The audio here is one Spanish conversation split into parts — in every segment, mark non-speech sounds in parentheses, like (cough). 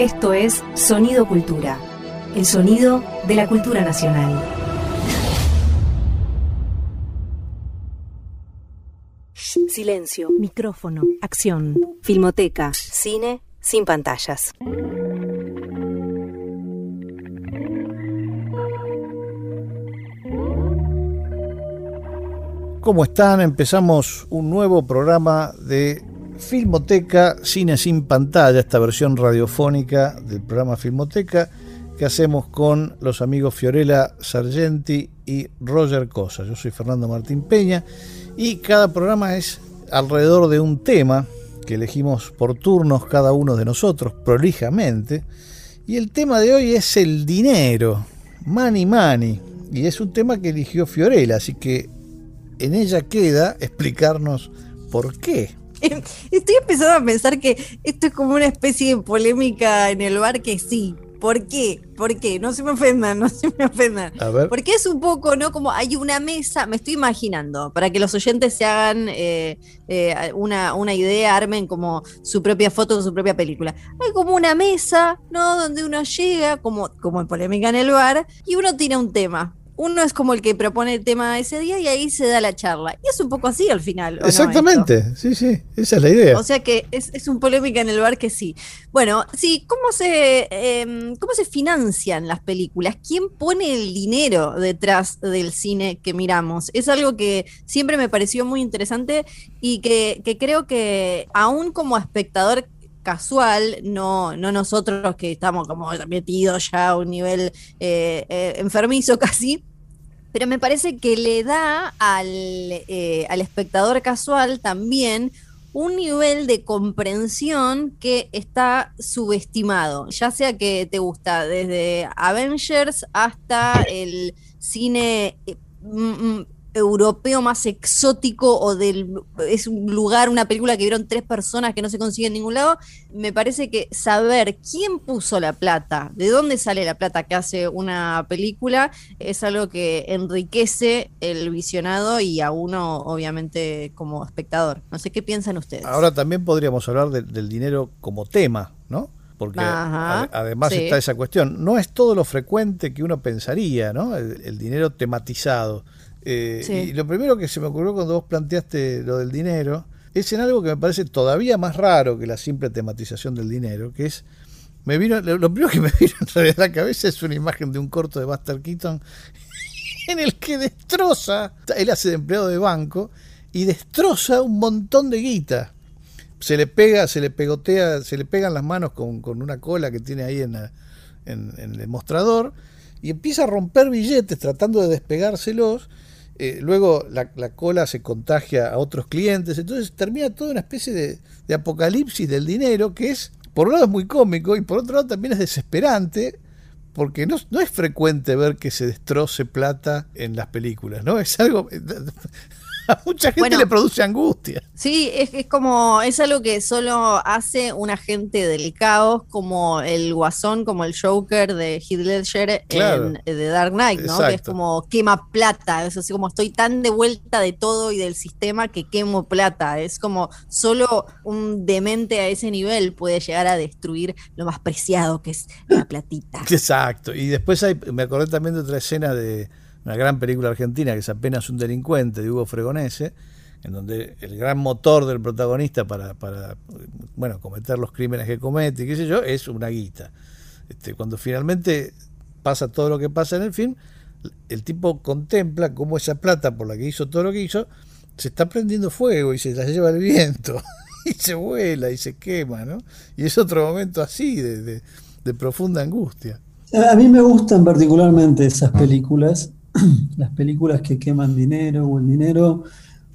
Esto es Sonido Cultura, el sonido de la cultura nacional. Silencio, micrófono, acción, filmoteca, cine sin pantallas. ¿Cómo están? Empezamos un nuevo programa de Filmoteca Cine sin pantalla, esta versión radiofónica del programa Filmoteca que hacemos con los amigos Fiorella Sargenti y Roger Cosa. Yo soy Fernando Martín Peña y cada programa es alrededor de un tema que elegimos por turnos cada uno de nosotros, prolijamente. Y el tema de hoy es el dinero, money money. Y es un tema que eligió Fiorella, así que en ella queda explicarnos por qué. (laughs) Estoy empezando a pensar que esto es como una especie de polémica en el bar que sí. ¿Por qué? ¿Por qué? No se me ofendan, (laughs) no se me ofendan. A ver. Porque es un poco, ¿no? Como hay una mesa, me estoy imaginando, para que los oyentes se hagan eh, eh, una, una idea, armen como su propia foto, su propia película. Hay como una mesa, ¿no? Donde uno llega, como, como en polémica en el bar, y uno tiene un tema uno es como el que propone el tema ese día y ahí se da la charla. Y es un poco así al final. Exactamente, sí, sí, esa es la idea. O sea que es, es un polémica en el bar que sí. Bueno, sí, ¿cómo se, em, ¿cómo se financian las películas? ¿Quién pone el dinero detrás del cine que miramos? Es algo que siempre me pareció muy interesante y que, que creo que aún como espectador casual, no, no nosotros que estamos como metidos ya a un nivel eh, eh, enfermizo (laughs) casi, pero me parece que le da al, eh, al espectador casual también un nivel de comprensión que está subestimado, ya sea que te gusta desde Avengers hasta el cine eh, mm, mm, europeo más exótico o del es un lugar, una película que vieron tres personas que no se consigue en ningún lado, me parece que saber quién puso la plata, de dónde sale la plata que hace una película, es algo que enriquece el visionado y a uno obviamente como espectador. No sé qué piensan ustedes. Ahora también podríamos hablar del dinero como tema, ¿no? Porque además está esa cuestión. No es todo lo frecuente que uno pensaría, ¿no? el dinero tematizado. Eh, y lo primero que se me ocurrió cuando vos planteaste lo del dinero es en algo que me parece todavía más raro que la simple tematización del dinero, que es me vino lo, primero que me (laughs) vino en la cabeza es una imagen de un corto de Buster Keaton (laughs) en el que destroza, él hace de empleado de banco y destroza un montón de guita. Se le pega, se le pegotea, se le pegan las manos con, una cola que tiene ahí en, en el mostrador y empieza a romper billetes tratando de despegárselos eh, luego la, cola se contagia a otros clientes, entonces termina toda una especie de, apocalipsis del dinero que es, por un lado es muy cómico y por otro lado también es desesperante, porque no, no es frecuente ver que se destroce plata en las películas, ¿no? Es algo a (laughs) mucha gente le produce angustia. Sí, es, es como, es algo que solo hace un agente del caos, como el guasón, como el Joker de Heath Ledger en The Dark Knight, ¿no? Que es como quema plata, es así como estoy tan de vuelta de todo y del sistema que quemo plata. Es como solo un demente a ese nivel puede llegar a destruir lo más preciado que es la platita. (laughs) Exacto. Y después hay, me acordé también de otra escena de una gran película argentina que es apenas un delincuente de Hugo Fregonese, en donde el gran motor del protagonista para, bueno, cometer los crímenes que comete, qué sé yo, es una guita. Este, cuando finalmente pasa todo lo que pasa en el film, el tipo contempla cómo esa plata por la que hizo todo lo que hizo, se está prendiendo fuego y se la lleva el viento, (laughs) y se vuela y se quema, ¿no? Y es otro momento así de, de profunda angustia. A mí me gustan particularmente esas películas (clears throat) las películas que queman dinero o el dinero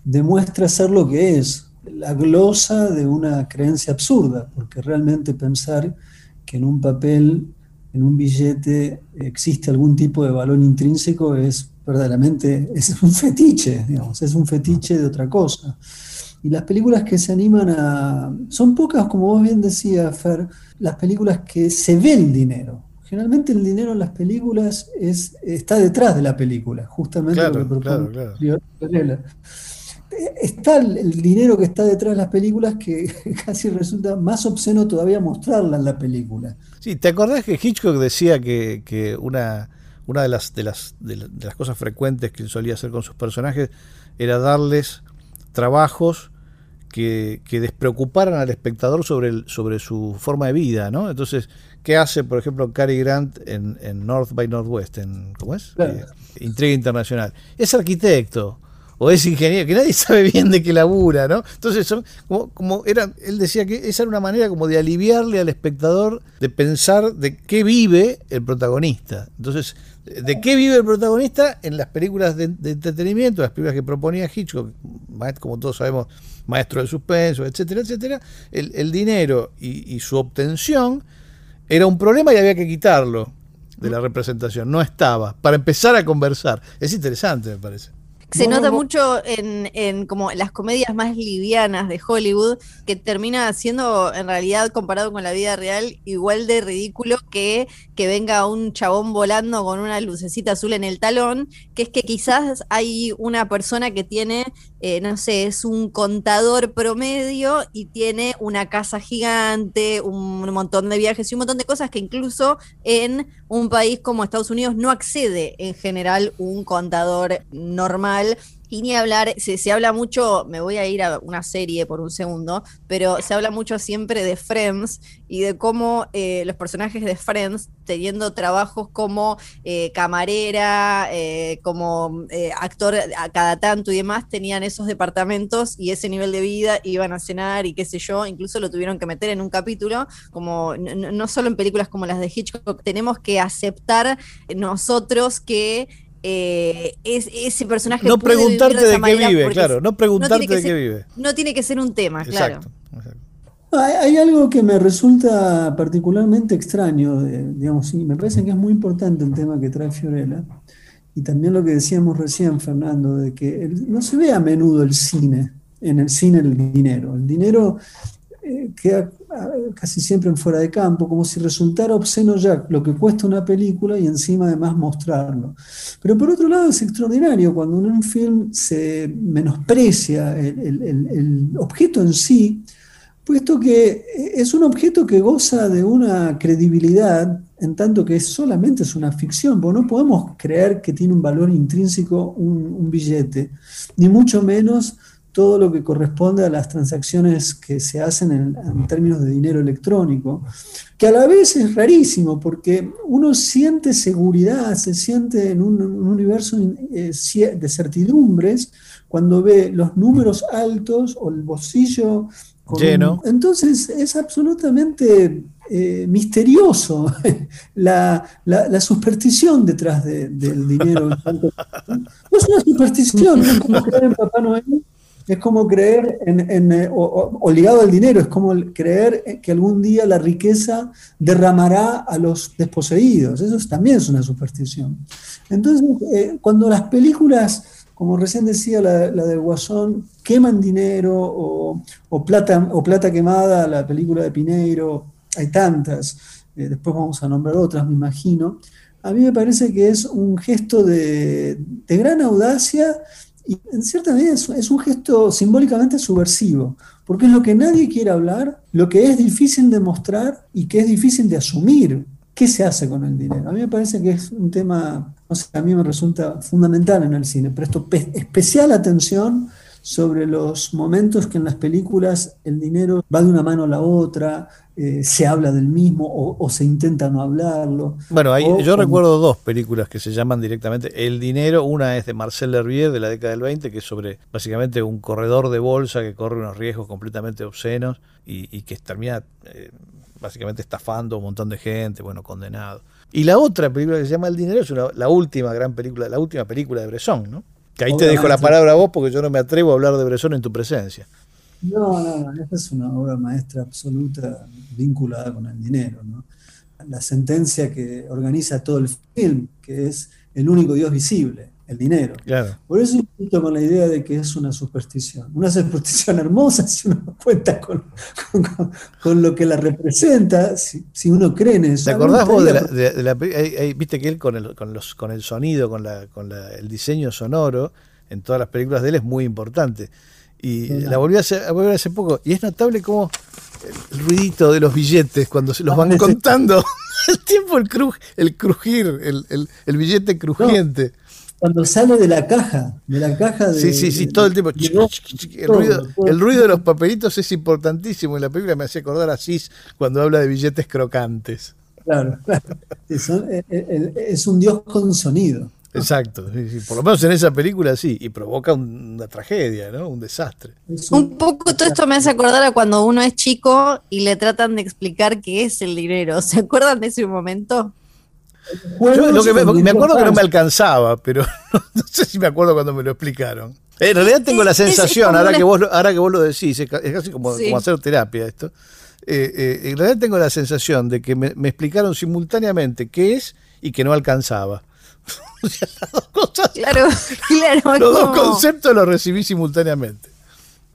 demuestra ser lo que es, la glosa de una creencia absurda, porque realmente pensar que en un papel, en un billete, existe algún tipo de valor intrínseco es verdaderamente, es un fetiche, digamos, es un fetiche de otra cosa. Y las películas que se animan a... Son pocas, como vos bien decías, Fer, las películas que se ve el dinero. Generalmente el dinero en las películas es, está detrás de la película, justamente lo que propone está el, dinero que está detrás de las películas que (laughs) casi resulta más obsceno todavía mostrarla en la película. Sí, ¿te acordás que Hitchcock decía que, una, una de, las, de, las, de, las cosas frecuentes que él solía hacer con sus personajes era darles trabajos que, despreocuparan al espectador sobre, el, sobre su forma de vida, ¿no? Entonces, ¿qué hace, por ejemplo, Cary Grant en, North by Northwest? En, ¿Cómo es? Eh, Intriga Internacional. Es arquitecto o es ingeniero, que nadie (laughs) sabe bien de qué labura, ¿no? Entonces, son como, como era, él decía que esa era una manera como de aliviarle al espectador de pensar de qué vive el protagonista. Entonces, ¿de qué vive el protagonista en las películas de, entretenimiento, las películas que proponía Hitchcock, como todos sabemos, maestro del suspenso, etcétera, etcétera? El, dinero y, y su obtención era un problema y había que quitarlo de la representación, no estaba, para empezar a conversar. Es interesante, me parece. Se nota mucho en, en, como las comedias más livianas de Hollywood, que termina siendo en realidad comparado con la vida real igual de ridículo que que venga un chabón volando con una lucecita azul en el talón, que es que quizás hay una persona que tiene, eh, no sé, es un contador promedio y tiene una casa gigante, un montón de viajes y un montón de cosas que incluso en un país como Estados Unidos no accede en general un contador normal y ni hablar, se, se, habla mucho, me voy a ir a una serie por un segundo, pero se habla mucho siempre de Friends y de cómo eh, los personajes de Friends, teniendo trabajos como eh, camarera, eh, como actor a cada tanto y demás, tenían esos departamentos y ese nivel de vida, iban a cenar y qué sé yo, incluso lo tuvieron que meter en un capítulo, como no solo en películas como las de Hitchcock, tenemos que aceptar nosotros que eh, es, ese personaje. No preguntarte de, qué vive, claro, no preguntarte de qué vive. No tiene que ser un tema, claro. Hay, algo que me resulta particularmente extraño, digamos, sí, me parece que es muy importante el tema que trae Fiorella, y también lo que decíamos recién, Fernando, de que no se ve a menudo el cine, en el cine el dinero. El dinero eh, queda casi siempre en fuera de campo, como si resultara obsceno ya lo que cuesta una película y encima además mostrarlo. Pero por otro lado es extraordinario cuando en un film se menosprecia el, objeto en sí, puesto que es un objeto que goza de una credibilidad en tanto que solamente es una ficción, porque no podemos creer que tiene un valor intrínseco un billete, ni mucho menos todo lo que corresponde a las transacciones que se hacen en, términos de dinero electrónico, que a la vez es rarísimo porque uno siente seguridad, se siente en un, universo eh, de certidumbres cuando ve los números altos o el bolsillo lleno. entonces es absolutamente eh, misterioso (laughs) la, superstición detrás del dinero. no (laughs) es una superstición, es como creer en Papá Noel es como creer en, eh, o, ligado al dinero, es como creer que algún día la riqueza derramará a los desposeídos. Eso también es una superstición. Entonces, eh, cuando las películas, como recién decía la, de Guasón, queman dinero o, plata, o plata quemada, la película de Pineiro, hay tantas, eh, después vamos a nombrar otras, me imagino. A mí me parece que es un gesto de gran audacia y en cierta medida es, un gesto simbólicamente subversivo, porque es lo que nadie quiere hablar, lo que es difícil de mostrar y que es difícil de asumir. ¿Qué se hace con el dinero? A mí me parece que es un tema, no sé, a mí me resulta fundamental en el cine. Presto especial atención sobre los momentos que en las películas el dinero va de una mano a la otra, eh, se habla del mismo o, se intenta no hablarlo. Bueno, yo recuerdo dos películas que se llaman directamente El dinero. Una es de Marcel Herbier de la década del 20, que es sobre básicamente un corredor de bolsa que corre unos riesgos completamente obscenos y, que termina eh, básicamente estafando a un montón de gente, bueno, condenado. Y la otra película que se llama El dinero es la última gran película, la última película de Bresson, ¿no? Que ahí te dejo la palabra a vos porque yo no me atrevo a hablar de Bresson en tu presencia. No, no, no, esta es una obra maestra absoluta vinculada con el dinero. ¿no? La sentencia que organiza todo el film, que es el único Dios visible, el dinero. Por eso insisto con la idea de que es una superstición. Una (laughs) superstición hermosa si uno (laughs) cuenta con, con, lo que la representa, si, uno cree en eso. ¿Te acordás vos de la, viste que él con el, con los, con el sonido, con, la, con el diseño sonoro, en todas las películas de él es muy importante. Y la volví a, ver hace poco. Y es notable como el, ruidito de los billetes cuando se los van contando. (laughs) el tiempo, el, el crujir, el, billete crujiente. Cuando sale de la caja, de la caja de. Sí, sí, sí, todo el tiempo. el, ruido, el ruido de los papelitos es importantísimo. En la película me hace acordar a Cis cuando habla de billetes crocantes. Claro, claro. Eh, eh, es un dios con sonido. Exacto, por lo menos en esa película sí, y provoca una tragedia, ¿no? Un desastre. Un poco todo esto me hace acordar a cuando uno es chico y le tratan de explicar qué es el dinero. ¿Se acuerdan de ese momento? Yo lo que me, acuerdo que no me alcanzaba, pero (laughs) no, sé si me acuerdo cuando me lo explicaron. En realidad tengo la sensación, ahora, que vos, ahora que vos lo decís, es casi como, hacer terapia esto. Eh, eh, en realidad tengo la sensación de que me, me explicaron simultáneamente qué es y que no alcanzaba. (laughs) las dos cosas. Claro, (laughs) claro. Los dos conceptos los recibí simultáneamente.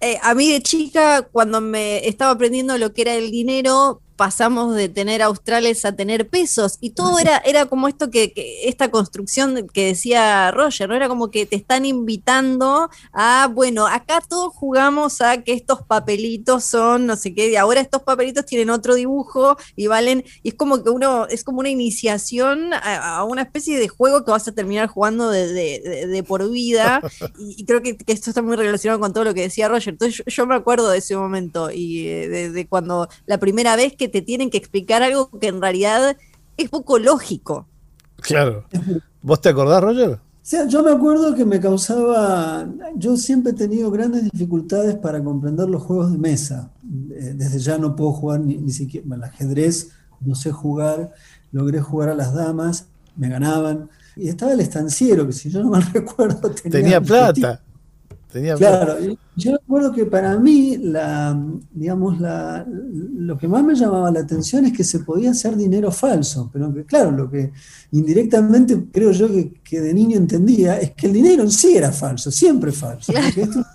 Eh, a mí de chica, cuando me estaba aprendiendo lo que era el dinero, pasamos de tener australes a tener pesos y todo era, era como esto que, esta construcción que decía Roger, ¿no? Era como que te están invitando a, bueno, acá todos jugamos a que estos papelitos son no sé qué, y ahora estos papelitos tienen otro dibujo y valen, y es como que uno, es como una iniciación a, una especie de juego que vas a terminar jugando de, por vida, y, creo que, esto está muy relacionado con todo lo que decía Roger. Entonces yo, me acuerdo de ese momento y eh, de cuando la primera vez que te tienen que explicar algo que en realidad es poco lógico. Claro. ¿Vos te acordás, Roger? yo me acuerdo que me causaba, yo siempre he tenido grandes dificultades para comprender los juegos de mesa. Eh, desde ya no puedo jugar ni, siquiera, el ajedrez, no sé jugar, logré jugar a las damas, me ganaban. Y estaba el estanciero, que si yo no mal (laughs) recuerdo tenía, plata claro, yo recuerdo que para mí, la, digamos, la, lo que más me llamaba la atención es que se podía hacer dinero falso, pero que claro, lo que indirectamente creo yo que, de niño entendía es que el dinero en sí era falso, siempre falso. esto es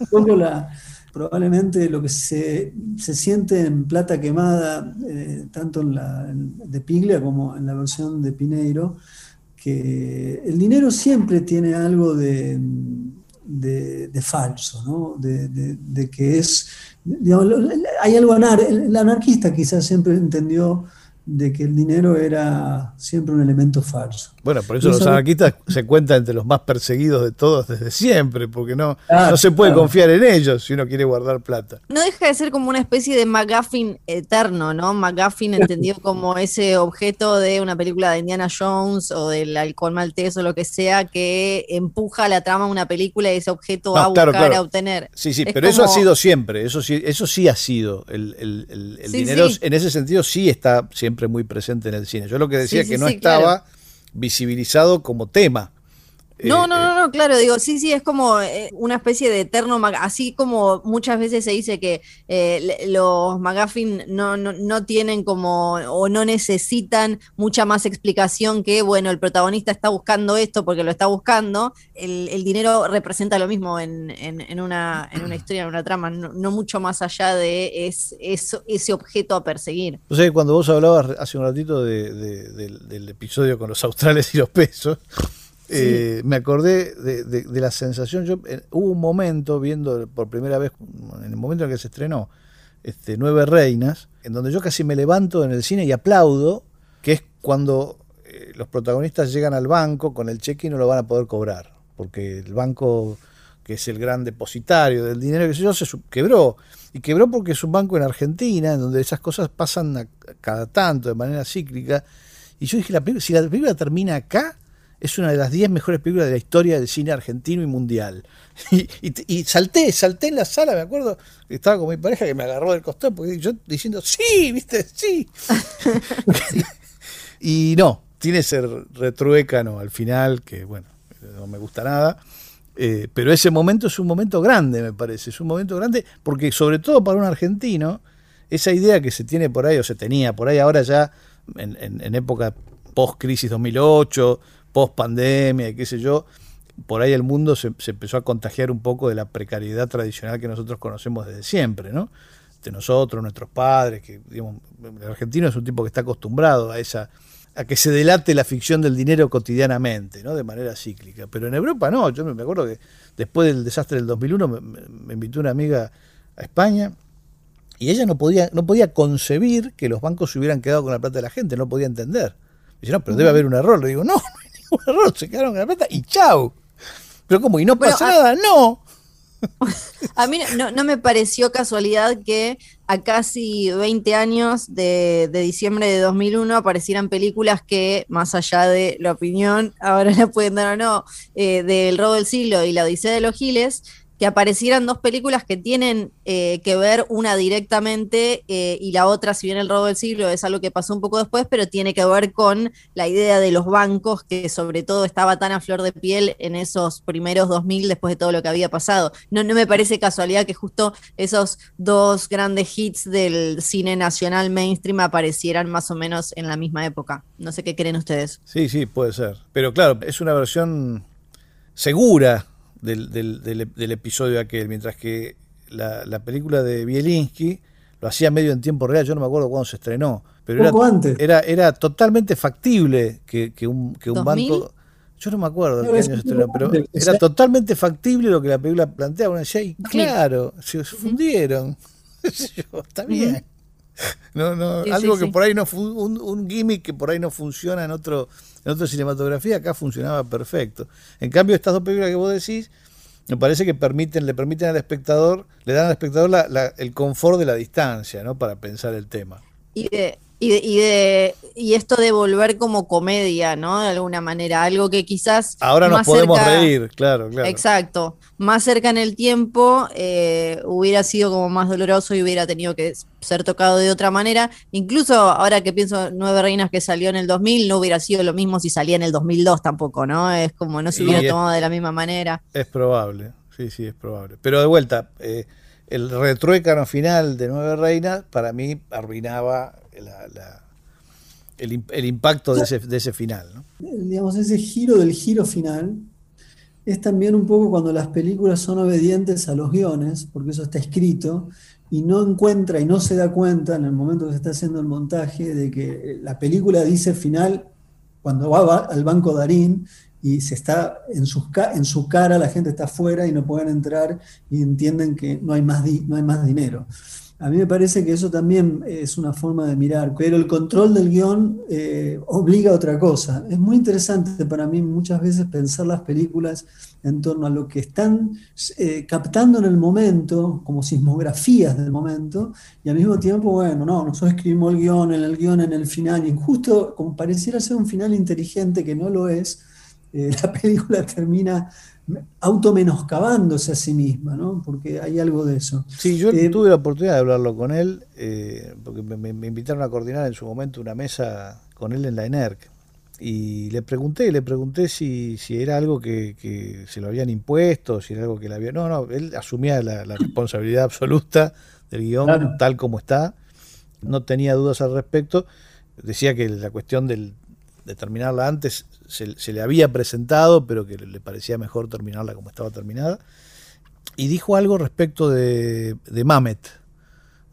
probablemente lo que se, siente en Plata Quemada, eh, tanto en la de Piglia como en la versión de Pineiro, que el dinero siempre tiene algo de de, falso, ¿no? de, que es, hay algo anar, el anarquista quizás siempre entendió de que el dinero era siempre un elemento falso. Bueno, por eso, los anarquistas se cuentan entre los más perseguidos de todos desde siempre, porque no, no se puede confiar en ellos si uno quiere guardar plata. No deja de ser como una especie de McGuffin eterno, ¿no? McGuffin (laughs) entendido como ese objeto de una película de Indiana Jones o del alcohol maltés o lo que sea que empuja la trama de una película y ese objeto va a buscar, a obtener. Sí, sí, pero eso ha sido siempre, eso sí, eso sí ha sido. El, el, dinero en ese sentido sí está siempre muy presente en el cine. Yo lo que decía que no estaba visibilizado como tema. No, no, no, no, claro, digo, sí, sí, es como eh, una especie de eterno, así como muchas veces se dice que eh, los McGuffin no, no, no, tienen como, o no necesitan mucha más explicación que, bueno, el protagonista está buscando esto porque lo está buscando, el, dinero representa lo mismo en, en, una, en una historia, en una trama, no, mucho más allá de es, ese objeto a perseguir. O sea, cuando vos hablabas hace un ratito del, del episodio con los australes y los pesos, eh, me acordé de, la sensación. Yo eh, hubo un momento viendo por primera vez, en el momento en que se estrenó, este, Nueve Reinas, en donde yo casi me levanto en el cine y aplaudo, que es cuando eh, los protagonistas llegan al banco con el cheque y no lo van a poder cobrar, porque el banco, que es el gran depositario del dinero, que sé yo, se quebró. Y quebró porque es un banco en Argentina, en donde esas cosas pasan cada tanto, de manera cíclica. Y yo dije, si la película termina acá, es una de las 10 mejores películas de la historia del cine argentino y mundial. (laughs) Y, salté, salté en la sala, me acuerdo, estaba con mi pareja que me agarró del costado, porque yo diciendo, sí, viste, sí. (laughs) (laughs) y no, tiene ese retruécano al final, que bueno, no me gusta nada. Eh, pero ese momento es un momento grande, me parece, es un momento grande, porque sobre todo para un argentino, esa idea que se tiene por ahí, o se tenía por ahí ahora ya, en, en época post-crisis 2008, post pandemia y qué sé yo, por ahí el mundo se, empezó a contagiar un poco de la precariedad tradicional que nosotros conocemos desde siempre, ¿no? De nosotros, nuestros padres, que digamos, el argentino es un tipo que está acostumbrado a esa, a que se delate la ficción del dinero cotidianamente, ¿no? de manera cíclica. Pero en Europa no, yo me acuerdo que después del desastre del 2001 me, invitó una amiga a España y ella no podía, no podía concebir que los bancos se hubieran quedado con la plata de la gente, no podía entender. Dice, no, pero debe haber un error. Le digo, no, (laughs) no error, se quedaron con la plata y chau. Pero como, y no pasa nada, no. (laughs) A mí no, me pareció casualidad que a casi 20 años de, diciembre de 2001 aparecieran películas que, más allá de la opinión, ahora (laughs) la pueden dar o no, eh, del robo del siglo y la Odisea de los Giles, que aparecieran dos películas que tienen eh, que ver una directamente eh, y la otra, si bien el robo del siglo es algo que pasó un poco después, pero tiene que ver con la idea de los bancos, que sobre todo estaba tan a flor de piel en esos primeros 2000 después de todo lo que había pasado. No, no me parece casualidad que justo esos dos grandes hits del cine nacional mainstream aparecieran más o menos en la misma época. No sé qué creen ustedes. Sí, sí, puede ser. Pero claro, es una versión segura del, del, del, episodio aquel, mientras que la, la, película de Bielinski lo hacía medio en tiempo real, yo no me acuerdo cuándo se estrenó, pero era, antes. era, era totalmente factible que, que un, que un banco... Yo no me acuerdo de qué año se estrenó, pero era totalmente factible lo que la película planteaba. Uno decía, y claro, se, fundieron. (laughs) Está bien. (laughs) No, no, algo que por ahí no un, un gimmick que por ahí no funciona en otro en otra cinematografía acá funcionaba perfecto. En cambio, estas dos películas que vos decís, me parece que permiten, le permiten al espectador, le dan al espectador el confort de la distancia, ¿no? Para pensar el tema. Y de, y, de, y, esto de volver como comedia, ¿no? De alguna manera, algo que quizás... Ahora nos podemos reír, claro, claro. Exacto. Más cerca en el tiempo eh, hubiera sido como más doloroso y hubiera tenido que ser tocado de otra manera. Incluso ahora que pienso Nueve Reinas que salió en el 2000, no hubiera sido lo mismo si salía en el 2002 tampoco, ¿no? Es como no se hubiera tomado de la misma manera. Es probable, sí, sí, es probable. Pero de vuelta, eh, el retruécano final de Nueve Reinas para mí arruinaba el, impacto de ese, de ese final. Digamos, ese giro del giro final es también un poco cuando las películas son obedientes a los guiones, porque eso está escrito, y no encuentra y no se da cuenta en el momento que se está haciendo el montaje de que la película dice final cuando va al banco Darín y se está en, sus, en su cara la gente está afuera y no pueden entrar y entienden que no hay más, no hay más dinero. A mí me parece que eso también es una forma de mirar, pero el control del guion eh, obliga a otra cosa. Es muy interesante para mí muchas veces pensar las películas en torno a lo que están eh, captando en el momento, como sismografías del momento, y al mismo tiempo, bueno, no, nosotros escribimos el guion, en el guion, en el final, y justo como pareciera ser un final inteligente que no lo es, eh, (laughs) la película termina automenoscabándose a sí misma, ¿no? Porque hay algo de eso. Sí, yo eh, tuve la oportunidad de hablarlo con él, eh, porque me, invitaron a coordinar en su momento una mesa con él en la ENERC. Y le pregunté, le pregunté si, si era algo que, se lo habían impuesto, si era algo que le había... No, no, él asumía la, responsabilidad absoluta del guion tal como está, no tenía dudas al respecto. Decía que la cuestión del, de terminarla antes se, le había presentado, pero que le parecía mejor terminarla como estaba terminada. Y dijo algo respecto de, de Mamet,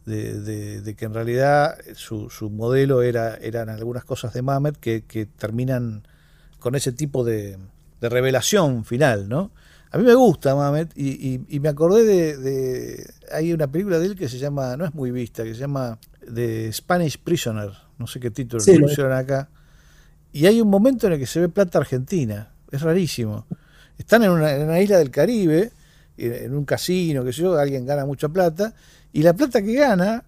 de, que en realidad su, su, modelo era, eran algunas cosas de Mamet que, terminan con ese tipo de, revelación final, ¿no? A mí me gusta Mamet y, me acordé de, Hay una película de él que se llama, no es muy vista, que se llama The Spanish Prisoner, no sé qué título sí, pusieron acá y hay un momento en el que se ve plata argentina. Es rarísimo. Están en una, isla del Caribe, en un casino, que sé yo, alguien gana mucha plata, y la plata que gana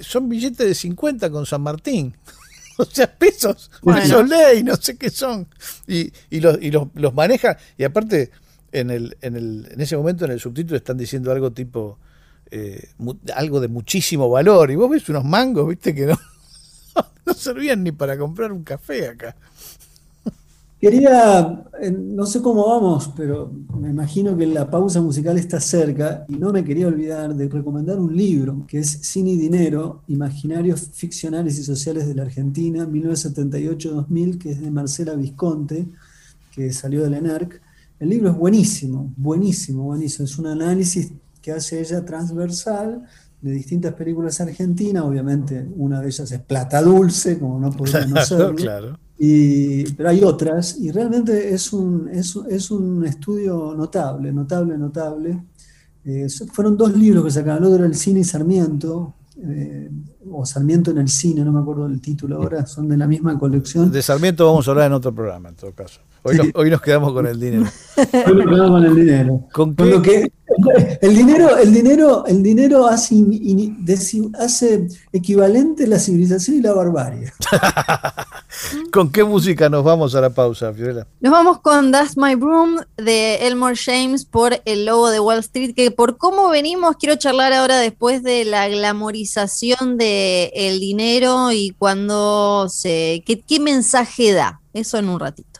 son billetes de 50 con San Martín. (laughs) o sea, pesos, pesos ley, no sé qué son. Y, y, los, y los, los maneja, y aparte, en, el, en, el, en ese momento en el subtítulo están diciendo algo tipo, eh, algo de muchísimo valor, y vos ves unos mangos, viste, que no, (laughs) no servían ni para comprar un café acá. Quería, no sé cómo vamos, pero me imagino que la pausa musical está cerca y no me quería olvidar de recomendar un libro que es Cine y Dinero, Imaginarios Ficcionales y Sociales de la Argentina, 1978-2000, que es de Marcela Visconte, que salió de la ENERC. El libro es buenísimo, buenísimo, buenísimo. Es un análisis que hace ella transversal de distintas películas argentinas, obviamente una de ellas es Plata Dulce, como no podría no serlo. Y, pero hay otras, y realmente es un, es, es un estudio notable, notable, notable. Eh, fueron dos libros que sacaron, el otro era El cine y Sarmiento, eh, o Sarmiento en el cine, no me acuerdo del título ahora, son de la misma colección. De Sarmiento vamos a hablar en otro programa, en todo caso. Hoy, nos, quedamos con el dinero. Hoy nos quedamos con el dinero. ¿Con, qué? (laughs) el dinero, el dinero, el dinero hace, hace equivalente la civilización y la barbarie. (laughs) ¿Con qué música nos vamos a la pausa, Fiorella? Nos vamos con That's My Broom de Elmore James por El Lobo de Wall Street, que por cómo venimos quiero charlar ahora después de la glamorización del el dinero y cuando se... ¿qué, ¿Qué mensaje da? Eso en un ratito.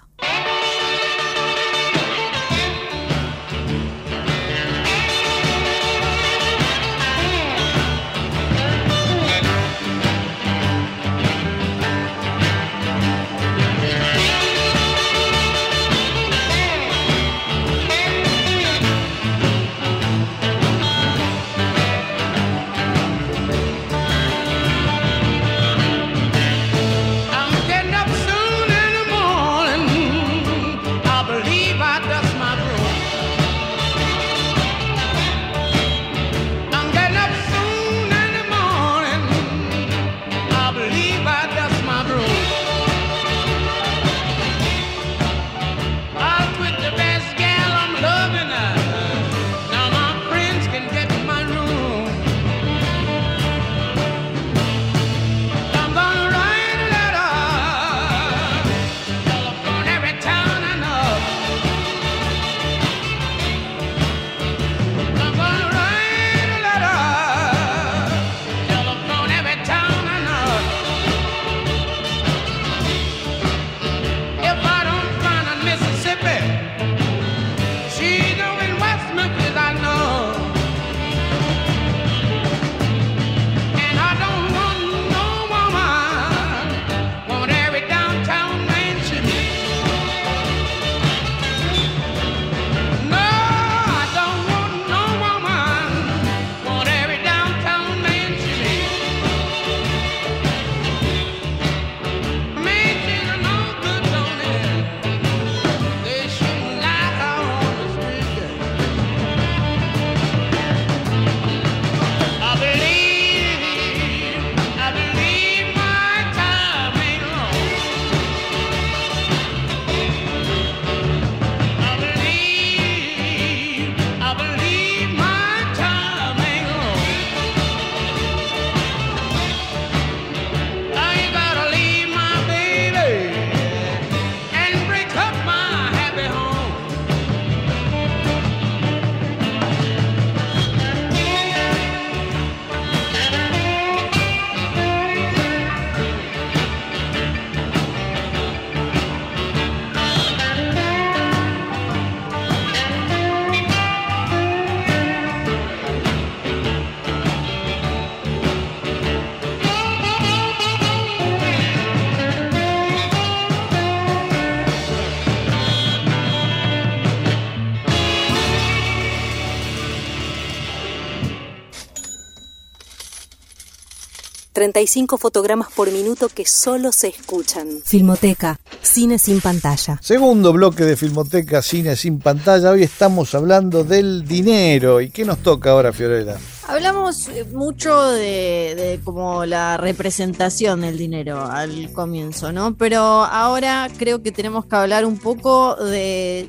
Fotogramas por minuto que solo se escuchan. Filmoteca, cine sin pantalla. Segundo bloque de Filmoteca, cine sin pantalla. Hoy estamos hablando del dinero. ¿Y qué nos toca ahora, Fiorella? Hablamos eh, mucho de, como la representación del dinero al comienzo, ¿no? Pero ahora creo que tenemos que hablar un poco de,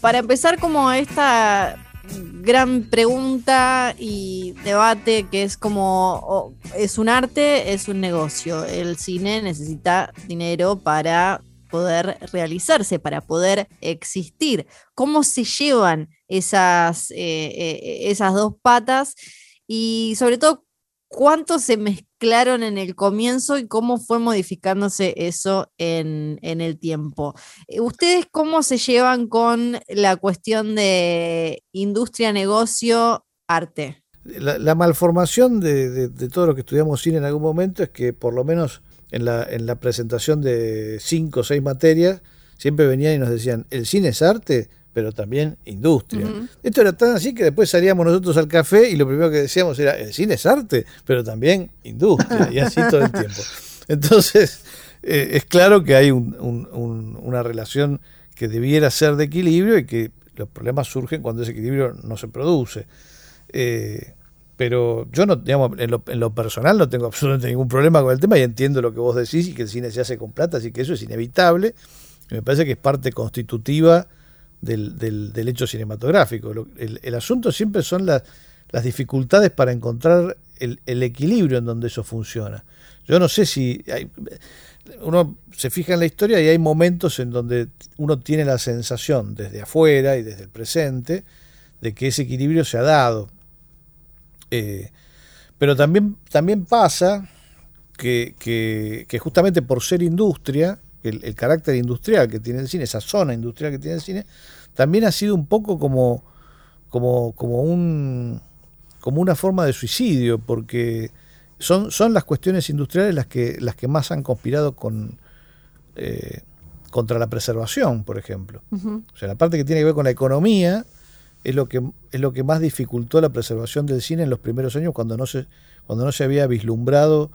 para empezar como esta gran pregunta y debate que es como, ¿es un arte? ¿Es un negocio? El cine necesita dinero para poder realizarse, para poder existir. ¿Cómo se llevan esas, eh, eh, esas dos patas? Y sobre todo, ¿cuánto se mezclaron en el comienzo y cómo fue modificándose eso en, el tiempo? Eh, ¿Ustedes cómo se llevan con la cuestión de industria, negocio, arte? La, malformación de, todo lo que estudiamos cine en algún momento es que por lo menos en la, en la presentación de cinco o seis materias siempre venían y nos decían, ¿el cine es arte? Pero también industria. Esto era tan así que después salíamos nosotros al café y lo primero que decíamos era, el cine es arte, pero también industria, y así todo el (laughs) tiempo. Entonces, eh, es claro que hay una relación que debiera ser de equilibrio y que los problemas surgen cuando ese equilibrio no se produce. Eh, pero yo no, digamos, en lo, personal no tengo (laughs) absolutamente ningún problema con el tema y entiendo lo que vos decís y que el cine se hace con plata, así que eso es inevitable. Me parece que es parte constitutiva del, del, hecho cinematográfico. el, asunto siempre son las, dificultades para encontrar el, equilibrio en donde eso funciona. Yo no sé si uno se fija en la historia y hay momentos en donde uno tiene la sensación desde afuera y desde el presente de que ese equilibrio se ha dado. Eh, pero también, también pasa que, que, justamente por ser industria, el, carácter industrial que tiene el cine, esa zona industrial que tiene el cine, también ha sido un poco como, como, como, un, como una forma de suicidio, porque son, son las cuestiones industriales las que, las que más han conspirado con, eh, contra la preservación, por ejemplo. O sea, la parte que tiene que ver con la economía es lo que, es lo que más dificultó la preservación del cine en los primeros años cuando no se, cuando no se había vislumbrado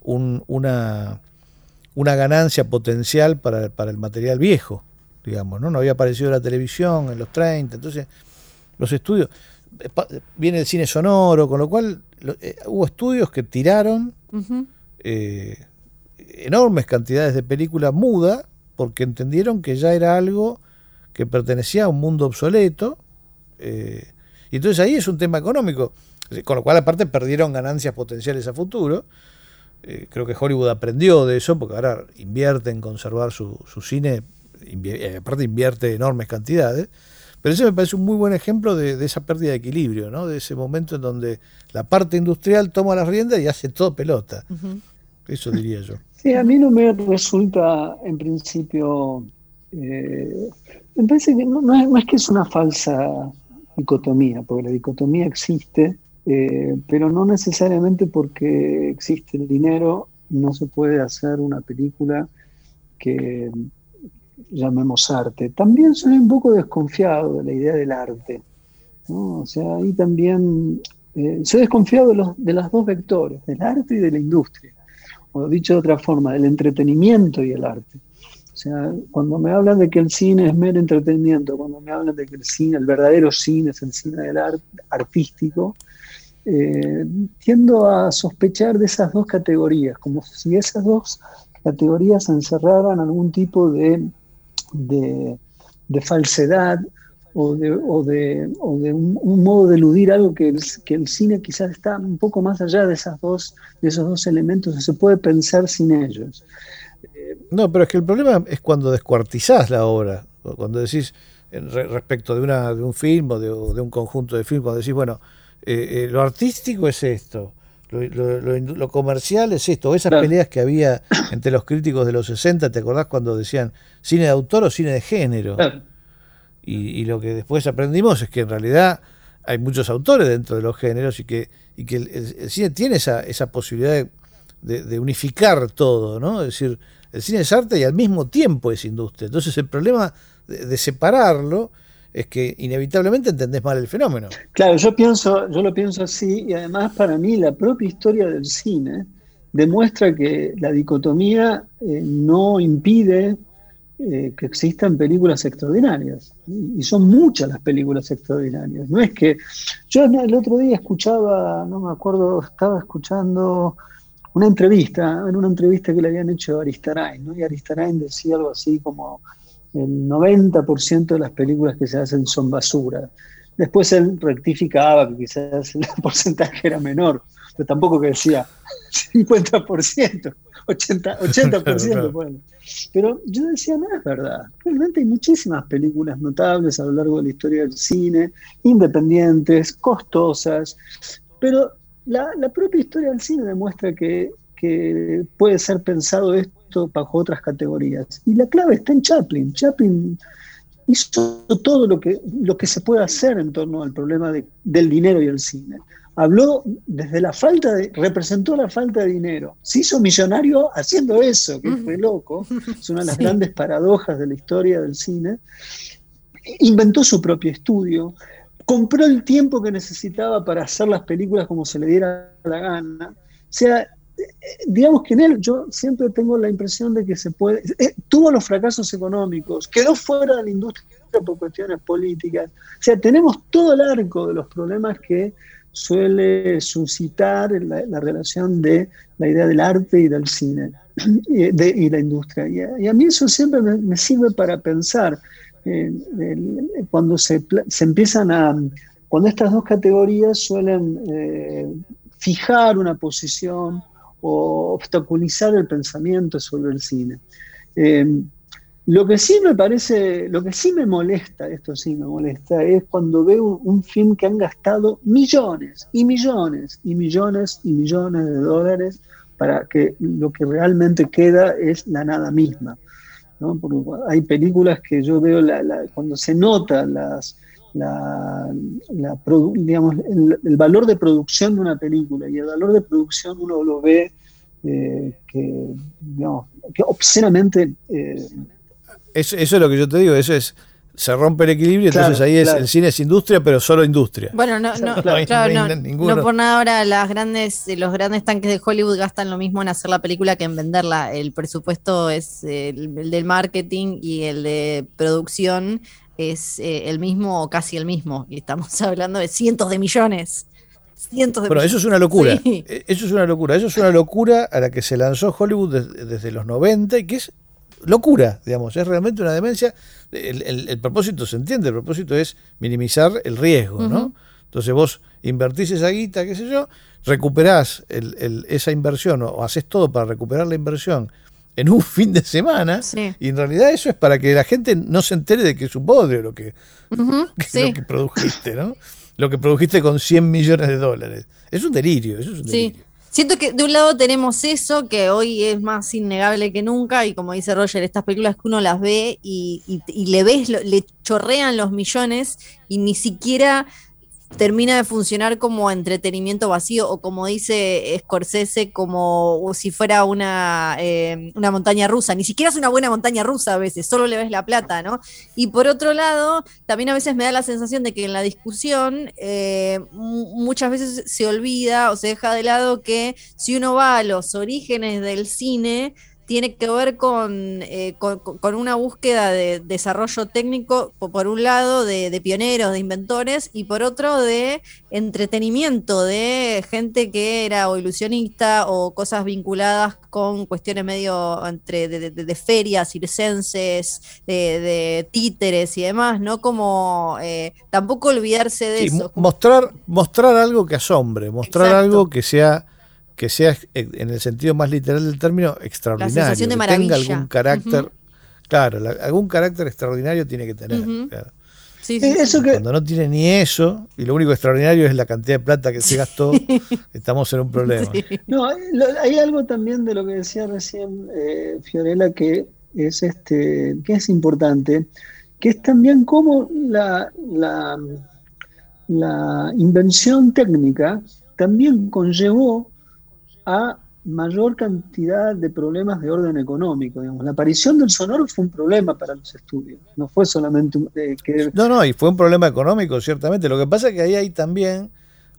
una, una ganancia potencial para, para, el material viejo, digamos, ¿no? No había aparecido la televisión en los 30, entonces los estudios, viene el cine sonoro, con lo cual eh, hubo estudios que tiraron eh, enormes cantidades de película muda porque entendieron que ya era algo que pertenecía a un mundo obsoleto. Eh, y entonces ahí es un tema económico, con lo cual aparte perdieron ganancias potenciales a futuro. Creo que Hollywood aprendió de eso porque ahora invierte en conservar su, su cine, aparte invierte enormes cantidades. Pero ese me parece un muy buen ejemplo de, esa pérdida de equilibrio, ¿no? de ese momento en donde la parte industrial toma las riendas y hace todo pelota. Eso diría yo. (laughs) Sí, a mí no me resulta en principio, eh, me parece que no, es, que es una falsa dicotomía, porque la dicotomía existe, eh, pero no necesariamente porque existe el dinero no se puede hacer una película que llamemos arte. También soy un poco desconfiado de la idea del arte. O sea, ahí también eh, soy desconfiado de, los, de las dos vectores, del arte y de la industria. O dicho de otra forma, del entretenimiento y el arte. O sea, cuando me hablan de que el cine es mero entretenimiento, cuando me hablan de que el cine, el verdadero cine es el cine del arte artístico, eh, tiendo a sospechar de esas dos categorías, como si esas dos categorías encerraran algún tipo de falsedad o de, o o un, modo de eludir algo que el, cine quizás está un poco más allá de, de esos dos elementos, se puede pensar sin ellos. No, pero es que el problema es cuando descuartizás la obra, cuando decís respecto de, una, de un film o de, un conjunto de films, cuando decís, bueno, eh, eh, lo artístico es esto, lo, comercial es esto, esas peleas que había entre los críticos de los 60, ¿te acordás cuando decían cine de autor o cine de género? Y, lo que después aprendimos es que en realidad hay muchos autores dentro de los géneros y que, y que el, cine tiene esa, esa posibilidad de, unificar todo, ¿no? Es decir, el cine es arte y al mismo tiempo es industria. Entonces el problema de separarlo es que inevitablemente entendés mal el fenómeno. Claro, yo pienso, yo lo pienso así, y además para mí la propia historia del cine demuestra que la dicotomía eh, no impide eh, que existan películas extraordinarias. Y son muchas las películas extraordinarias. No es que. Yo el otro día escuchaba, no me acuerdo, estaba escuchando una entrevista, en una entrevista que le habían hecho a Aristarain, ¿no? y Aristarain decía algo así como el 90% de las películas que se hacen son basura. Después él rectificaba que quizás el (laughs) porcentaje era menor, pero tampoco que decía 50%, 80%, 80% bueno. Pero yo decía, no es verdad. Realmente hay muchísimas películas notables a lo largo de la historia del cine, independientes, costosas, pero la, la propia historia del cine demuestra que, que puede ser pensado esto bajo otras categorías. Y la clave está en Chaplin. Chaplin hizo todo lo que, lo que se puede hacer en torno al problema del dinero y el cine. Habló desde la falta de, representó la falta de dinero. Se hizo millonario haciendo eso, que fue loco. Es una de las grandes paradojas de la historia del cine. Inventó su propio estudio, compró el tiempo que necesitaba para hacer las películas como se le diera la gana. O sea, digamos que en él yo siempre tengo la impresión de que se puede, eh, tuvo los fracasos económicos, quedó fuera de la industria por cuestiones políticas, o sea, tenemos todo el arco de los problemas que suele suscitar la, relación de la idea del arte y del cine (clears throat) y, de, la industria. Y a, mí eso siempre me, sirve para pensar cuando se, se, empiezan a, cuando estas dos categorías suelen eh, fijar una posición o obstaculizar el pensamiento sobre el cine. Eh, lo que sí me parece, lo que sí me molesta, esto sí me molesta, es cuando veo un, film que han gastado millones y millones y millones y millones de dólares para que lo que realmente queda es la nada misma. Porque hay películas que yo veo cuando se nota las, la, digamos, el, valor de producción de una película y el valor de producción uno lo ve eh, que, digamos, que obscenamente... Eh, eso, es lo que yo te digo, eso es se rompe el equilibrio, entonces ahí es el cine es industria, pero solo industria. Bueno, no, (laughs) no, no, por nada ahora las grandes, los grandes tanques de Hollywood gastan lo mismo en hacer la película que en venderla. El presupuesto es el del marketing y el de producción es eh, el mismo o casi el mismo. Y estamos (laughs) hablando de cientos de millones. Cientos de bueno, eso es una locura. Eso es una locura. Eso es una locura a la que se lanzó Hollywood desde, los 90 y que es locura, digamos. Es realmente una demencia. El, propósito se entiende. El propósito es minimizar el riesgo, ¿no? Entonces vos invertís esa guita, qué sé yo, recuperás esa inversión o haces todo para recuperar la inversión en un (laughs) fin de semana. Y en realidad eso es para que la gente no se entere de que es un bodrio lo que, (laughs) lo que produjiste, ¿no? Lo que produjiste con 100 millones de dólares. Es un delirio, eso es un delirio. Siento que de un lado tenemos eso, que hoy es más innegable que nunca, y como dice Roger, estas películas que uno las ve y, y le ves, le chorrean los millones y ni siquiera termina de funcionar como entretenimiento vacío o como dice Scorsese, como si fuera una, eh, una montaña rusa. Ni siquiera es una buena montaña rusa a veces, solo le ves la plata, ¿no? Y por otro lado, también a veces me da la sensación de que en la discusión eh, muchas veces se olvida o se deja de lado que si uno va a los orígenes del cine, tiene que ver eh, con, con, una búsqueda de desarrollo técnico, por un lado, de, pioneros, de inventores, y por otro, de entretenimiento, de gente que era o ilusionista o cosas vinculadas con cuestiones medio entre de, ferias circenses, de, títeres y demás, ¿no? Como eh, tampoco olvidarse de eso. Mostrar, mostrar algo que asombre, mostrar algo que sea que sea en el sentido más literal del término extraordinario, que tenga algún carácter, claro, algún carácter extraordinario tiene que tener. Cuando no tiene ni eso, y lo único extraordinario es la cantidad de plata que se gastó, (laughs) estamos en un problema. No, hay algo también de lo que decía recién eh, Fiorella que es este, que es importante, que es también como la, la, la invención técnica también conllevó a mayor cantidad de problemas de orden económico. Digamos. La aparición del sonoro fue un problema para los estudios, no fue solamente eh, que... No, no, y fue un problema económico, ciertamente. Lo que pasa es que ahí hay también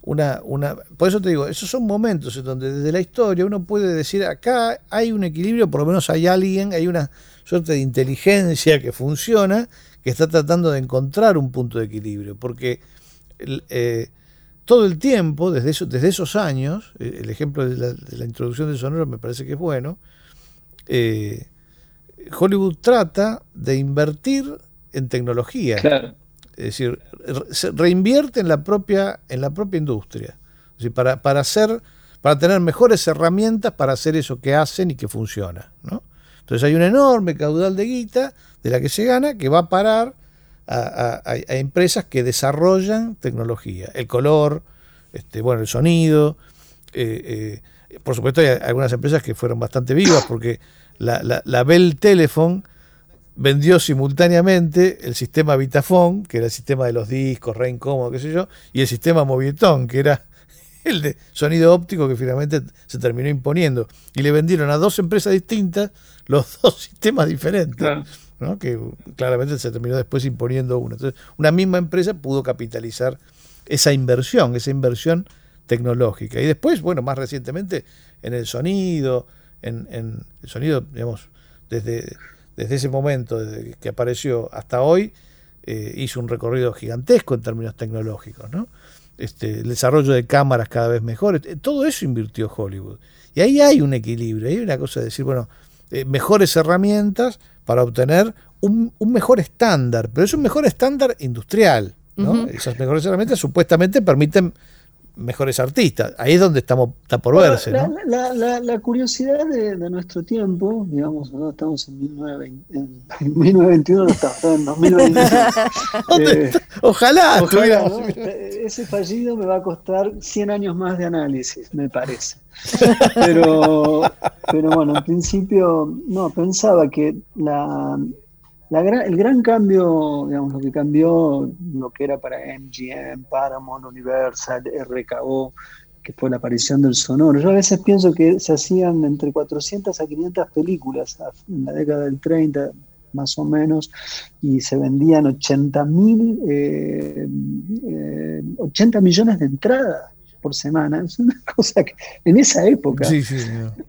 una, una... Por eso te digo, esos son momentos en donde desde la historia uno puede decir, acá hay un equilibrio, por lo menos hay alguien, hay una suerte de inteligencia que funciona, que está tratando de encontrar un punto de equilibrio, porque... Eh, todo el tiempo, desde, eso, desde esos años, eh, el ejemplo de la, introducción del sonoro me parece que es bueno, eh, Hollywood trata de invertir en tecnología. Es decir, se reinvierte en la propia, en la propia industria. para, para, hacer, para tener mejores herramientas para hacer eso que hacen y que funciona. ¿no? Entonces hay un enorme caudal de guita de la que se gana que va a parar a, empresas que desarrollan tecnología, el color, este, bueno, el sonido. Eh, eh, por supuesto hay algunas empresas que fueron bastante vivas porque la, la, Bell Telephone vendió simultáneamente el sistema Vitafone, que era el sistema de los discos, re incómodo, qué sé yo, y el sistema Movietone, que era (laughs) el de sonido óptico que finalmente se terminó imponiendo. Y le vendieron a dos empresas distintas los (laughs) dos sistemas diferentes que claramente se terminó después imponiendo una. Entonces, una misma empresa pudo capitalizar esa inversión, esa inversión tecnológica. Y después, bueno, más recientemente, en el sonido, en, el sonido, digamos, desde, desde ese momento, desde que apareció hasta hoy, eh, hizo un recorrido gigantesco en términos tecnológicos, ¿no? Este, el desarrollo de cámaras cada vez mejores, eh, todo eso invirtió Hollywood. Y ahí hay un equilibrio, hay una cosa de decir, bueno, eh, mejores herramientas para obtener un, un, mejor estándar, pero es un mejor estándar industrial. ¿no? Esas mejores herramientas supuestamente permiten mejores artistas. Ahí es donde estamos, está por verse. La, la, la, curiosidad de, nuestro tiempo, digamos, estamos en, 1920, en (laughs) 1921, no estamos, en 2021. (laughs) eh, ojalá, ojalá ese fallido me va a costar 100 años más de análisis, me parece. (laughs) Pero, pero bueno, en principio, no, pensaba que la, el gran cambio, digamos, lo que cambió, lo que era para MGM, Paramount, Universal, RKO, que fue la aparición del sonoro. Yo a veces pienso que se hacían entre 400 a 500 películas en la década del 30, más o menos, y se vendían 80 mil, 80 eh, millones de entradas por semana. Es una (laughs) cosa que en esa época,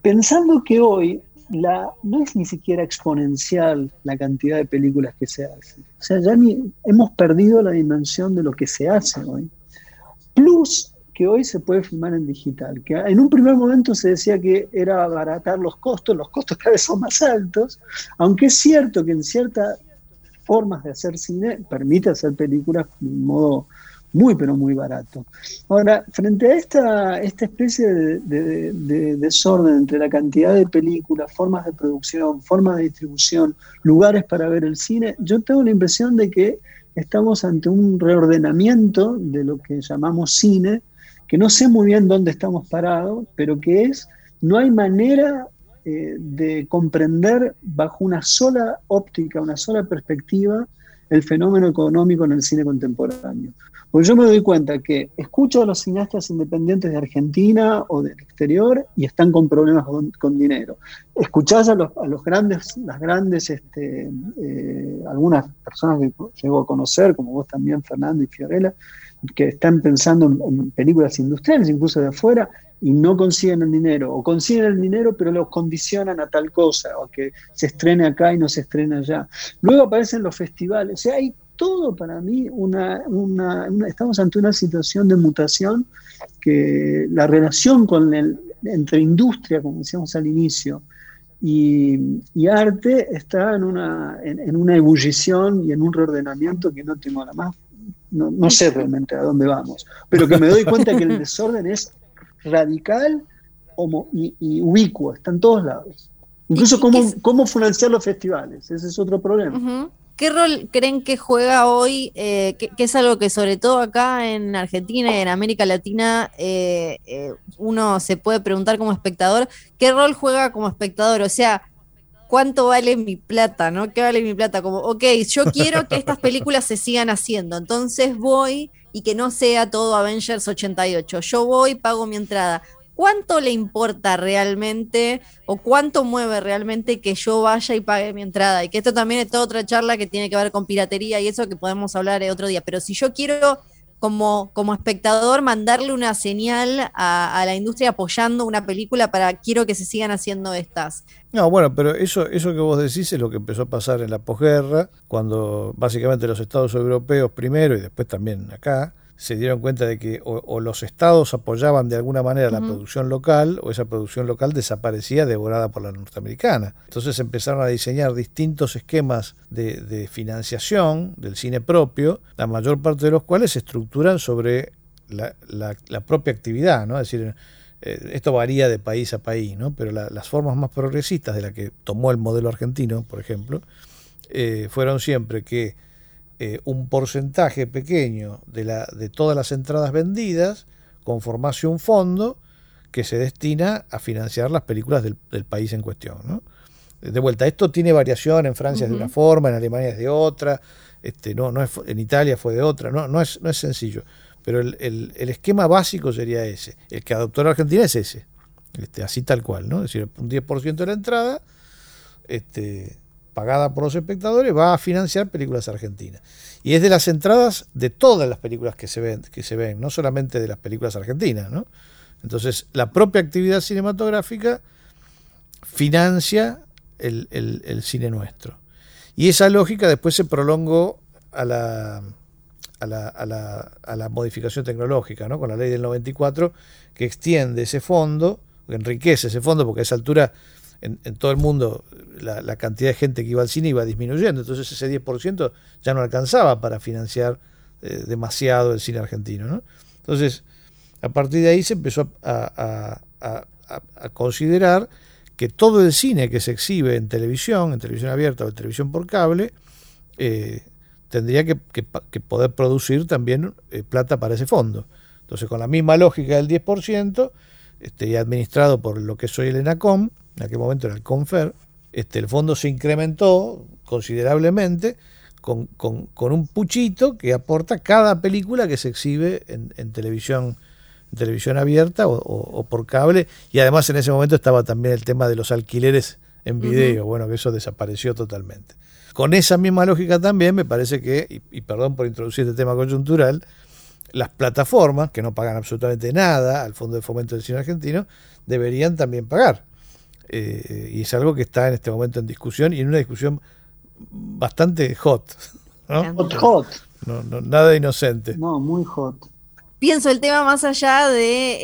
pensando que hoy no es ni siquiera exponencial la cantidad de películas que se hacen. O sea, ya ni, hemos perdido la dimensión de lo que se hace hoy. Plus que hoy se puede filmar en digital, que en un primer momento se decía que era abaratar los costos, los costos cada vez son más altos, aunque es cierto que en ciertas formas de hacer cine permite hacer películas de modo muy pero muy barato. Ahora, frente a esta, esta especie de, desorden entre la cantidad de películas, formas de producción, formas de distribución, lugares para ver el cine, yo tengo la impresión de que estamos ante un reordenamiento de lo que llamamos cine, que no sé muy bien dónde estamos parados, pero que es, no hay manera eh, de comprender bajo una sola óptica, una sola perspectiva, el fenómeno económico en el cine contemporáneo. Porque yo me doy cuenta que escucho a los cineastas independientes de Argentina o del exterior y están con problemas con, dinero. Escuchás a los, grandes, las grandes, este, eh, algunas personas que llego a conocer, como vos también, Fernando y Fiorella, que están pensando en, películas industriales, incluso de afuera, y no consiguen el dinero, o consiguen el dinero pero los condicionan a tal cosa, o que se estrene acá y no se estrena allá. Luego aparecen los festivales, o sea, hay todo para mí una, estamos ante una situación de mutación que la relación con el, entre industria, como decíamos al inicio, y, arte está en una, en, una ebullición y en un reordenamiento que no tengo la más, no, sé realmente a dónde vamos, pero que me doy cuenta que el (laughs) desorden es radical y, ubicuo, está en todos lados. Incluso cómo, cómo financiar los festivales, ese es otro problema. ¿Qué rol creen que juega hoy, eh, que, es algo que sobre todo acá en Argentina y en América Latina eh, eh, uno se puede preguntar como espectador, ¿qué rol juega como espectador? O sea, ¿cuánto vale mi plata? ¿No? ¿Qué vale mi plata? Como, ok, yo quiero que estas (laughs) películas se sigan haciendo, entonces voy y que no sea todo Avengers 88. Yo voy, pago mi entrada. ¿cuánto le importa realmente o cuánto mueve realmente que yo vaya y pague mi entrada? Y que esto también es toda otra charla que tiene que ver con piratería y eso que podemos hablar otro día. Pero si yo quiero como, como espectador mandarle una señal a, la industria apoyando una película para quiero que se sigan haciendo estas. No, bueno, pero eso, eso que vos decís es lo que empezó a pasar en la posguerra, cuando básicamente los estados europeos primero y después también acá, se dieron cuenta de que o, los estados apoyaban de alguna manera la producción local o esa producción local desaparecía devorada por la norteamericana. Entonces empezaron a diseñar distintos esquemas de, financiación del cine propio, la mayor parte de los cuales se estructuran sobre la, propia actividad, ¿no? Es decir, eh, esto varía de país a país, ¿no? Pero las formas más progresistas de la que tomó el modelo argentino, por ejemplo, eh, fueron siempre que eh, un porcentaje pequeño de, la, de todas las entradas vendidas conformase un fondo que se destina a financiar las películas del, país en cuestión. De vuelta, esto tiene variación, en Francia es de una forma, en Alemania es de otra, este, no, no es, en Italia fue de otra, no, no, es, no es sencillo, pero el, esquema básico sería ese, el que adoptó la Argentina es ese, este, así tal cual, ¿no? es decir, un 10% de la entrada este, pagada por los espectadores, va a financiar películas argentinas. Y es de las entradas de todas las películas que se ven, que se ven no solamente de las películas argentinas, ¿no? Entonces, la propia actividad cinematográfica financia el, cine nuestro. Y esa lógica después se prolongó a la, a la, a la, a la modificación tecnológica, ¿no? con la ley del 94, que extiende ese fondo, enriquece ese fondo, porque a esa altura en, todo el mundo la, cantidad de gente que iba al cine iba disminuyendo, entonces ese 10% ya no alcanzaba para financiar eh, demasiado el cine argentino. ¿no? Entonces, a partir de ahí se empezó a, considerar que todo el cine que se exhibe en televisión, en televisión abierta o en televisión por cable, eh, tendría que, poder producir también eh, plata para ese fondo. Entonces, con la misma lógica del 10%, este, y administrado por lo que soy el ENACOM, en aquel momento era el CONFER, este, el fondo se incrementó considerablemente con, un puchito que aporta cada película que se exhibe en, televisión televisión abierta o, por cable y además en ese momento estaba también el tema de los alquileres en video, bueno, que eso desapareció totalmente. Con esa misma lógica también me parece que, y, perdón por introducir este tema coyuntural, las plataformas, que no pagan absolutamente nada al Fondo de Fomento del Cine Argentino, deberían también pagar. Eh, y es algo que está en este momento en discusión y en una discusión bastante hot. Hot, hot. nada inocente. No, muy hot pienso el tema más allá de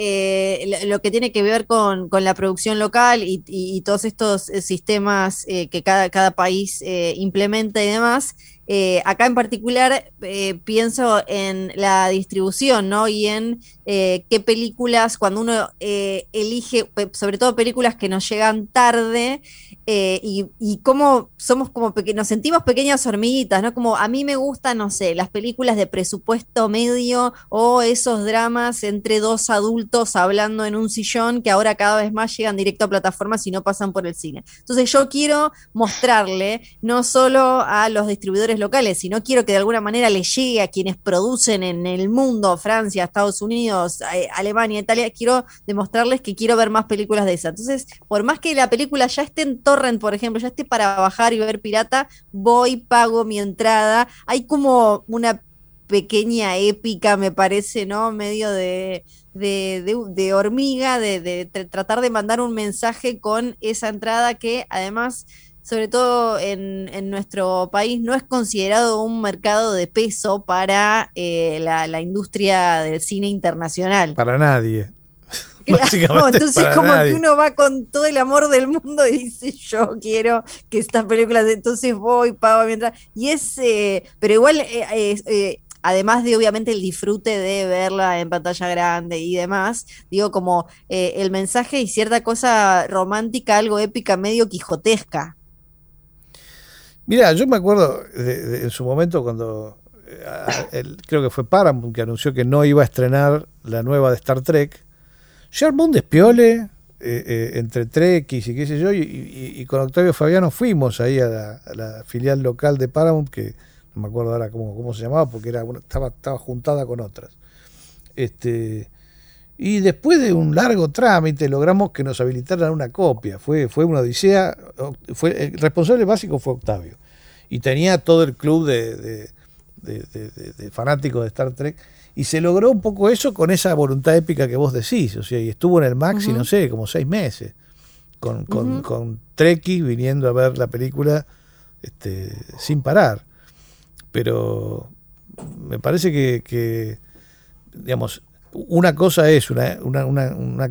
eh, lo que tiene que ver con, la producción local y, todos estos eh, sistemas que cada, cada país implementa y demás. Acá en particular pienso en la distribución, ¿no? Y en qué películas, cuando uno elige, sobre todo películas que nos llegan tarde, eh, y, cómo somos como nos sentimos pequeñas hormiguitas, ¿no? Como a mí me gustan, no sé, las películas de presupuesto medio o esos dramas entre dos adultos hablando en un sillón que ahora cada vez más llegan directo a plataformas y no pasan por el cine. Entonces yo quiero mostrarle no solo a los distribuidores locales, sino quiero que de alguna manera le llegue a quienes producen en el mundo, Francia, Estados Unidos, eh, Alemania, Italia, quiero demostrarles que quiero ver más películas de esas. Entonces, por más que la película ya esté en torno por ejemplo, ya esté para bajar y ver pirata, voy, pago mi entrada. Hay como una pequeña épica, me parece, ¿no? Medio de, de, hormiga, de, tratar de mandar un mensaje con esa entrada que además, sobre todo en, nuestro país, no es considerado un mercado de peso para eh, la, la industria del cine internacional. Para nadie. (laughs) entonces como que uno va con todo el amor del mundo y dice yo quiero que estas películas, entonces voy, pago mientras. Y es, eh, pero igual eh, eh, además de obviamente el disfrute de verla en pantalla grande y demás, digo como el mensaje y cierta cosa romántica, algo épica, medio quijotesca. Mira, yo me acuerdo en su momento cuando creo que fue Paramount que anunció que no iba a estrenar la nueva de Star Trek un despiole eh, eh, entre Trekkies y qué sé yo, y, con Octavio Fabiano fuimos ahí a la, filial local de Paramount, que no me acuerdo ahora cómo, se llamaba, porque estaba, juntada con otras. Este, y después de un largo trámite logramos que nos habilitaran una copia. Fue, fue una odisea. El responsable básico fue Octavio. Y tenía todo el club de fanáticos de Star Trek y se logró un poco eso con esa voluntad épica que vos decís. O sea, y estuvo en el Maxi, no sé, como seis meses. Con, con, con Treki viniendo a ver la película este, sin parar. Pero me parece que, digamos, una cosa es una, una, una,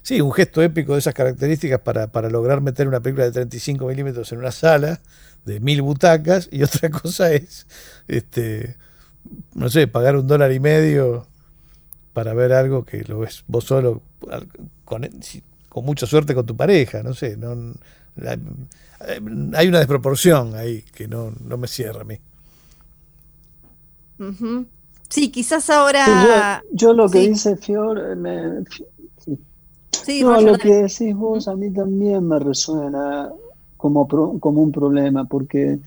sí, un gesto épico de esas características para, para lograr meter una película de 35 milímetros en una sala de mil butacas y otra (laughs) cosa es este no sé, pagar un dólar y medio para ver algo que lo ves vos solo, con, con mucha suerte con tu pareja, no sé, no, hay una desproporción ahí que no, no me cierra a mí. Sí, quizás ahora... yo, lo que dice Fior, me, sí. lo que decís vos a mí también me resuena como, como un problema, porque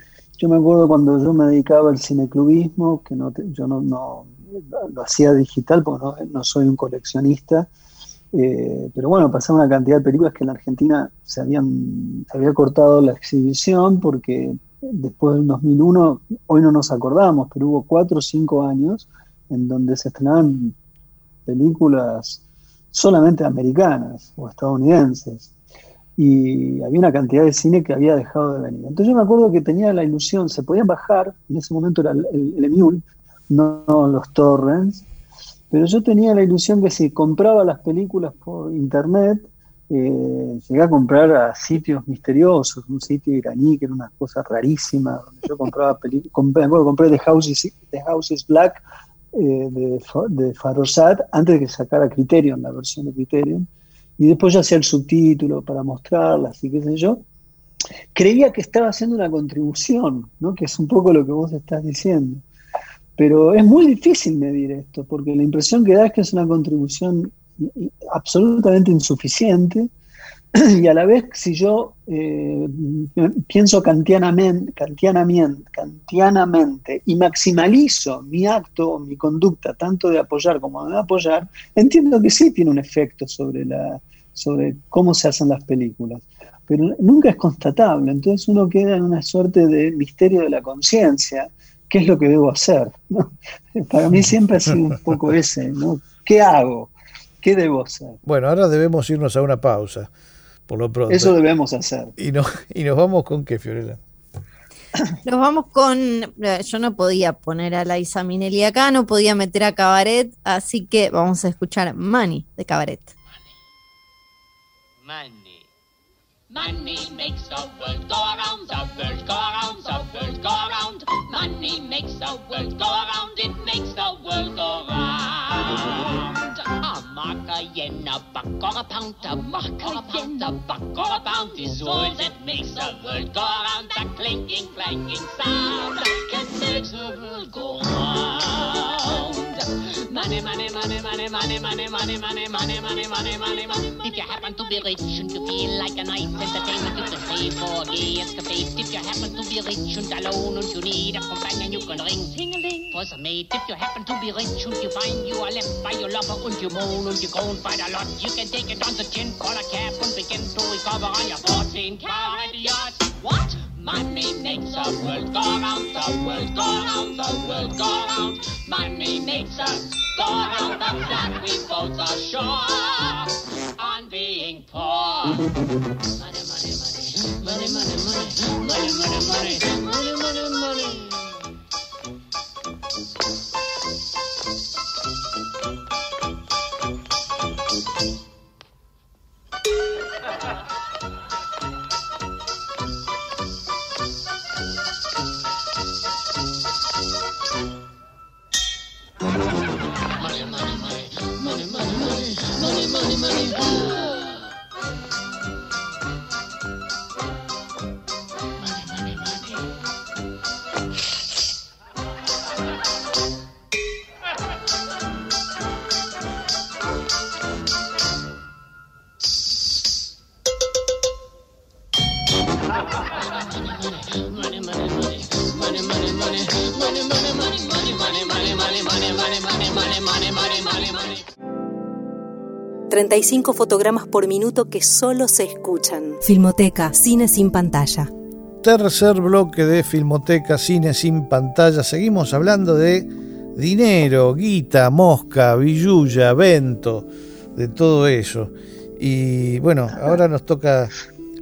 yo me acuerdo cuando yo me dedicaba al cineclubismo, que no yo no, no, lo hacía digital porque no, soy un coleccionista, eh, pero bueno, pasaba una cantidad de películas que en Argentina se, habían, se había cortado la exhibición porque después del 2001, hoy no nos acordamos, pero hubo cuatro o cinco años en donde se estrenaban películas solamente americanas o estadounidenses. Y había una cantidad de cine que había dejado de venir. Entonces yo me acuerdo que tenía la ilusión, se podían bajar, en ese momento era el, el, no, los torrents, pero yo tenía la ilusión que si compraba las películas por internet, eh, llegué a comprar a sitios misteriosos, un sitio iraní que era una cosa rarísima, donde yo compraba películas, compré, compré The House is, Black eh, de, de Farosat antes de que sacara Criterion, la versión de Criterion, y después ya hacía el subtítulo para mostrarlas y qué sé yo. Creía que estaba haciendo una contribución, ¿no? que es un poco lo que vos estás diciendo. Pero es muy difícil medir esto, porque la impresión que da es que es una contribución absolutamente insuficiente (clears throat) y a la vez si yo eh, pienso kantianamente, kantianamente, kantianamente y maximalizo mi acto mi conducta tanto de apoyar como de no apoyar, entiendo que sí tiene un efecto sobre, la, sobre cómo se hacen las películas, pero nunca es constatable, entonces uno queda en una suerte de misterio de la conciencia, ¿qué es lo que debo hacer? (laughs) Para mí siempre ha sido un poco ese, ¿no? ¿Qué hago? ¿Qué debo hacer? Bueno, ahora debemos irnos a una pausa, por lo pronto. Eso debemos hacer. ¿Y, no, y nos vamos con qué, Fiorella? Nos vamos con. Eh, yo no podía poner a Laisa Minelli acá, no podía meter a Cabaret, así que vamos a escuchar Money de Cabaret. Money. Money makes the world go around, the world go around, the world go around. Money makes the world go around, it makes the world go round. Macarena, Bacora pound, the Macarena, Bacora pound is all that makes the world go round. That clinking, clanking sound that makes the world go round. Money, money, money, money, money, money, money, money, money, money, money, money, money. If you happen to be rich and you feel like a nice entertainment, you can pay for gay escapade. If you happen to be rich and alone and you need a companion, you can ring ting-a-ling for some mate. If you happen to be rich and you find you are left by your lover and you moan and you groan quite a lot, you can take it on the chin, call a cab and begin to recover on your 14 carat yacht. What? Money makes the world go round, the world go round, the world go round. Money makes us go round the clock. We both are sure on being poor. Money, money, money, money, money, money, money, money, money, money, money, money. ...35 fotogramas por minuto que solo se escuchan. Filmoteca, cine sin pantalla. Tercer bloque de Filmoteca, cine sin pantalla. Seguimos hablando de dinero, guita, mosca, billulla, vento, de todo eso. Y bueno, ahora nos toca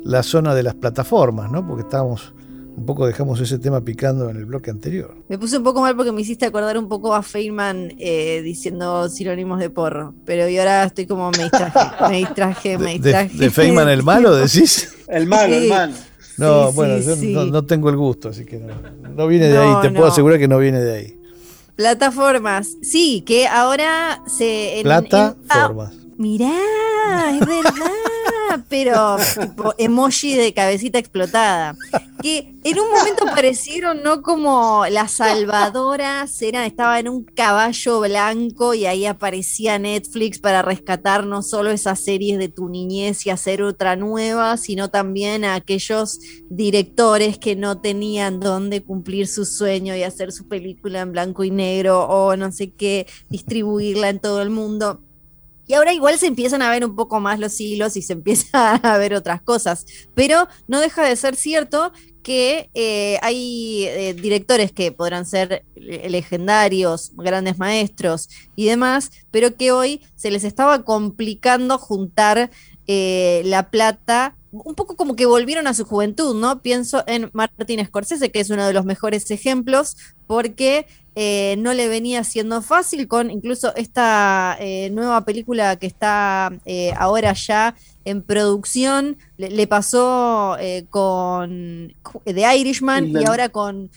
la zona de las plataformas, ¿no? Porque estábamos un poco dejamos ese tema picando en el bloque anterior. Me puse un poco mal porque me hiciste acordar un poco a Feynman eh, diciendo sinónimos de porro, pero y ahora estoy como me distraje, me distraje, me distraje. ¿De, Feynman el malo decís? el malo, el malo. No, bueno, yo no, tengo el gusto, así que no, viene de ahí, te puedo asegurar que no viene de ahí. Plataformas, sí, que ahora se... Plataformas. mirá, es verdad pero emoji de cabecita explotada. Que en un momento parecieron no como las salvadoras, estaba en un caballo blanco y ahí aparecía Netflix para rescatar no solo esas series de tu niñez y hacer otra nueva, sino también a aquellos directores que no tenían dónde cumplir su sueño y hacer su película en blanco y negro o no sé qué, distribuirla en todo el mundo Y ahora igual se empiezan a ver un poco más los hilos y se (laughs) empieza a ver otras cosas. Pero no deja de ser cierto que eh, hay eh, directores que podrán ser legendarios, grandes maestros y demás, pero que hoy se les estaba complicando juntar eh, la plata un poco como que volvieron a su juventud, ¿no? Pienso en Martin Scorsese, que es uno de los mejores ejemplos, porque eh, no le venía siendo fácil con incluso esta eh, nueva película que está eh, ahora ya en producción, le, pasó con The Irishman y ahora con,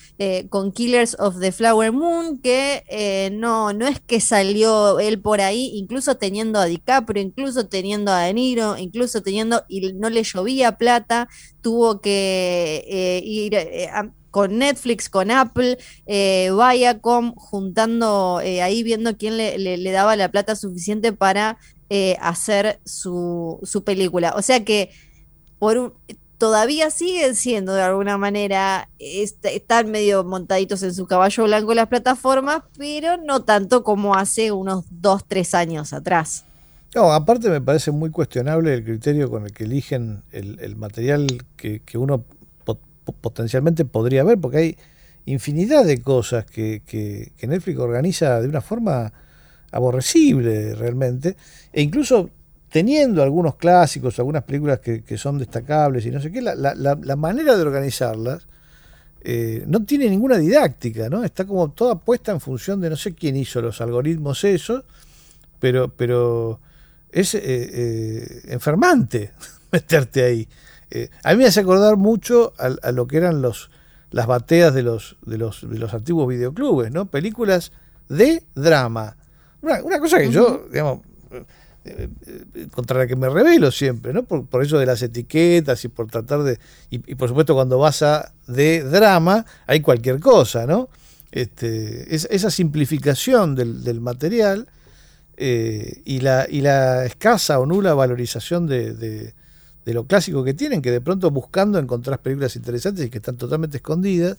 con Killers of the Flower Moon, que no, no es que salió él por ahí, incluso teniendo a DiCaprio, incluso teniendo a De Niro, incluso teniendo, y no le llovía plata, tuvo que ir a con Netflix, con Apple, eh, Viacom, juntando eh, ahí, viendo quién le, daba la plata suficiente para eh, hacer su, película. O sea que por todavía siguen siendo de alguna manera, están medio montaditos en su caballo blanco las plataformas, pero no tanto como hace unos dos, tres años atrás. No, aparte me parece muy cuestionable el criterio con el que eligen el, material que, uno potencialmente podría haber, porque hay infinidad de cosas que, que, Netflix organiza de una forma aborrecible realmente, e incluso teniendo algunos clásicos, algunas películas que, son destacables y no sé qué, la, la, manera de organizarlas eh, no tiene ninguna didáctica, ¿no? Está como toda puesta en función de no sé quién hizo los algoritmos esos, pero, pero es eh, eh, enfermante (laughs) meterte ahí. A mí me hace acordar mucho a, lo que eran los las bateas de los, de los, de los antiguos videoclubes, ¿no? Películas de drama. Una, cosa que yo, digamos, eh, eh, contra la que me revelo siempre, ¿no? Por, por, eso de las etiquetas y por tratar de. Y, por supuesto, cuando vas a de drama, hay cualquier cosa, ¿no? Este, esa simplificación del, material y, la, y la escasa o nula valorización de, de lo clásico que tienen, que de pronto buscando encontrar películas interesantes y que están totalmente escondidas,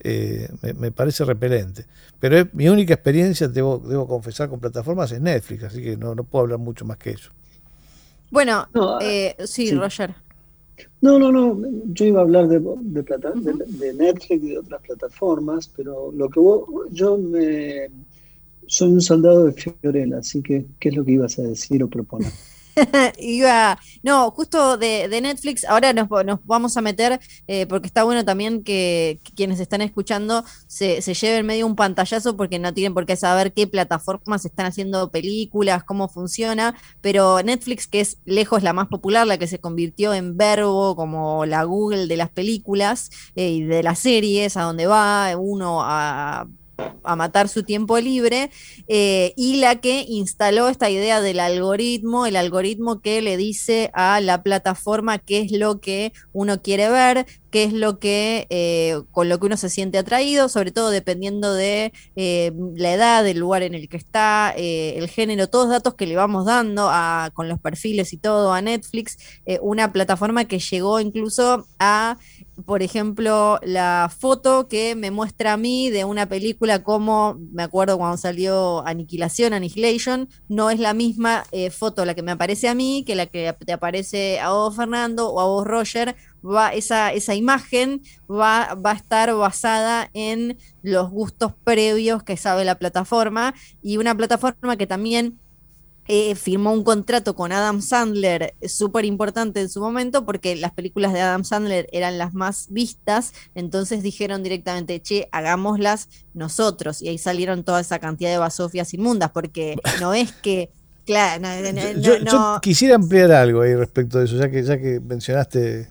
eh, me, parece repelente. Pero es, mi única experiencia, debo, debo confesar, con plataformas es Netflix, así que no, no puedo hablar mucho más que eso. Bueno, eh, sí, Roger. No, no, no, yo iba a hablar de, de, Netflix y de otras plataformas, pero lo que vos, yo me, soy un soldado de Fiorella, así que, ¿qué es lo que ibas a decir o proponer? (laughs) Iba, no, justo de, Netflix, ahora nos, vamos a meter, eh, porque está bueno también que, quienes están escuchando se, se, lleven medio un pantallazo, porque no tienen por qué saber qué plataformas están haciendo películas, cómo funciona, pero Netflix, que es lejos la más popular, la que se convirtió en verbo, como la Google de las películas eh, y de las series, a donde va uno a a matar su tiempo libre, eh, y la que instaló esta idea del algoritmo, el algoritmo que le dice a la plataforma qué es lo que uno quiere ver, qué es lo que eh, con lo que uno se siente atraído, sobre todo dependiendo de eh, la edad, del lugar en el que está, el género, todos datos que le vamos dando a, con los perfiles y todo a Netflix, una plataforma que llegó incluso a por ejemplo, la foto que me muestra a mí de una película como, me acuerdo cuando salió Aniquilación, Annihilation, no es la misma eh, foto la que me aparece a mí que la que te aparece a vos, Fernando, o a vos, Roger. Va, esa, esa imagen va, va a estar basada en los gustos previos que sabe la plataforma y una plataforma que también eh, firmó un contrato con Adam Sandler súper importante en su momento porque las películas de Adam Sandler eran las más vistas, entonces dijeron directamente, che, hagámoslas nosotros, y ahí salieron toda esa cantidad de basofias inmundas, porque (laughs) no es que... Claro, yo, quisiera ampliar algo ahí respecto de eso, ya que, ya que mencionaste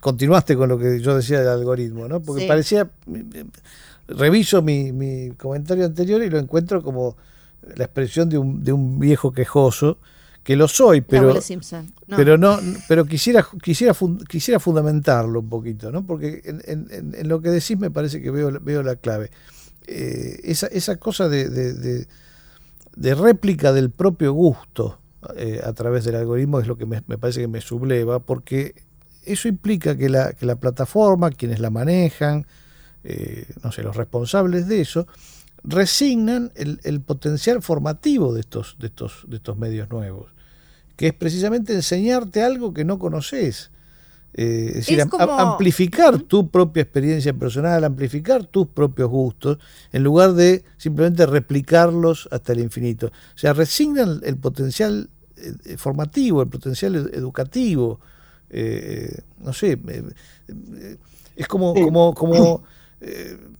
continuaste con lo que yo decía del algoritmo, ¿no? Porque parecía, reviso mi, mi comentario anterior y lo encuentro como la expresión de un, de un viejo quejoso, que lo soy, pero, no. pero no, pero quisiera, quisiera, quisiera fundamentarlo un poquito, ¿no? Porque en, en, lo que decís me parece que veo, veo la clave. Eh, esa, esa cosa de, de, réplica del propio gusto eh, a través del algoritmo es lo que me, parece que me subleva, porque eso implica que la, que la plataforma, quienes la manejan, eh, no sé, los responsables de eso, resignan el, potencial formativo de estos, de, estos, de estos medios nuevos, que es precisamente enseñarte algo que no conoces. Eh, es decir, amplificar tu propia experiencia personal, amplificar tus propios gustos, en lugar de simplemente replicarlos hasta el infinito. O sea, resignan el potencial eh, formativo, el potencial educativo. Eh, no sé, es como, como, como (clears throat)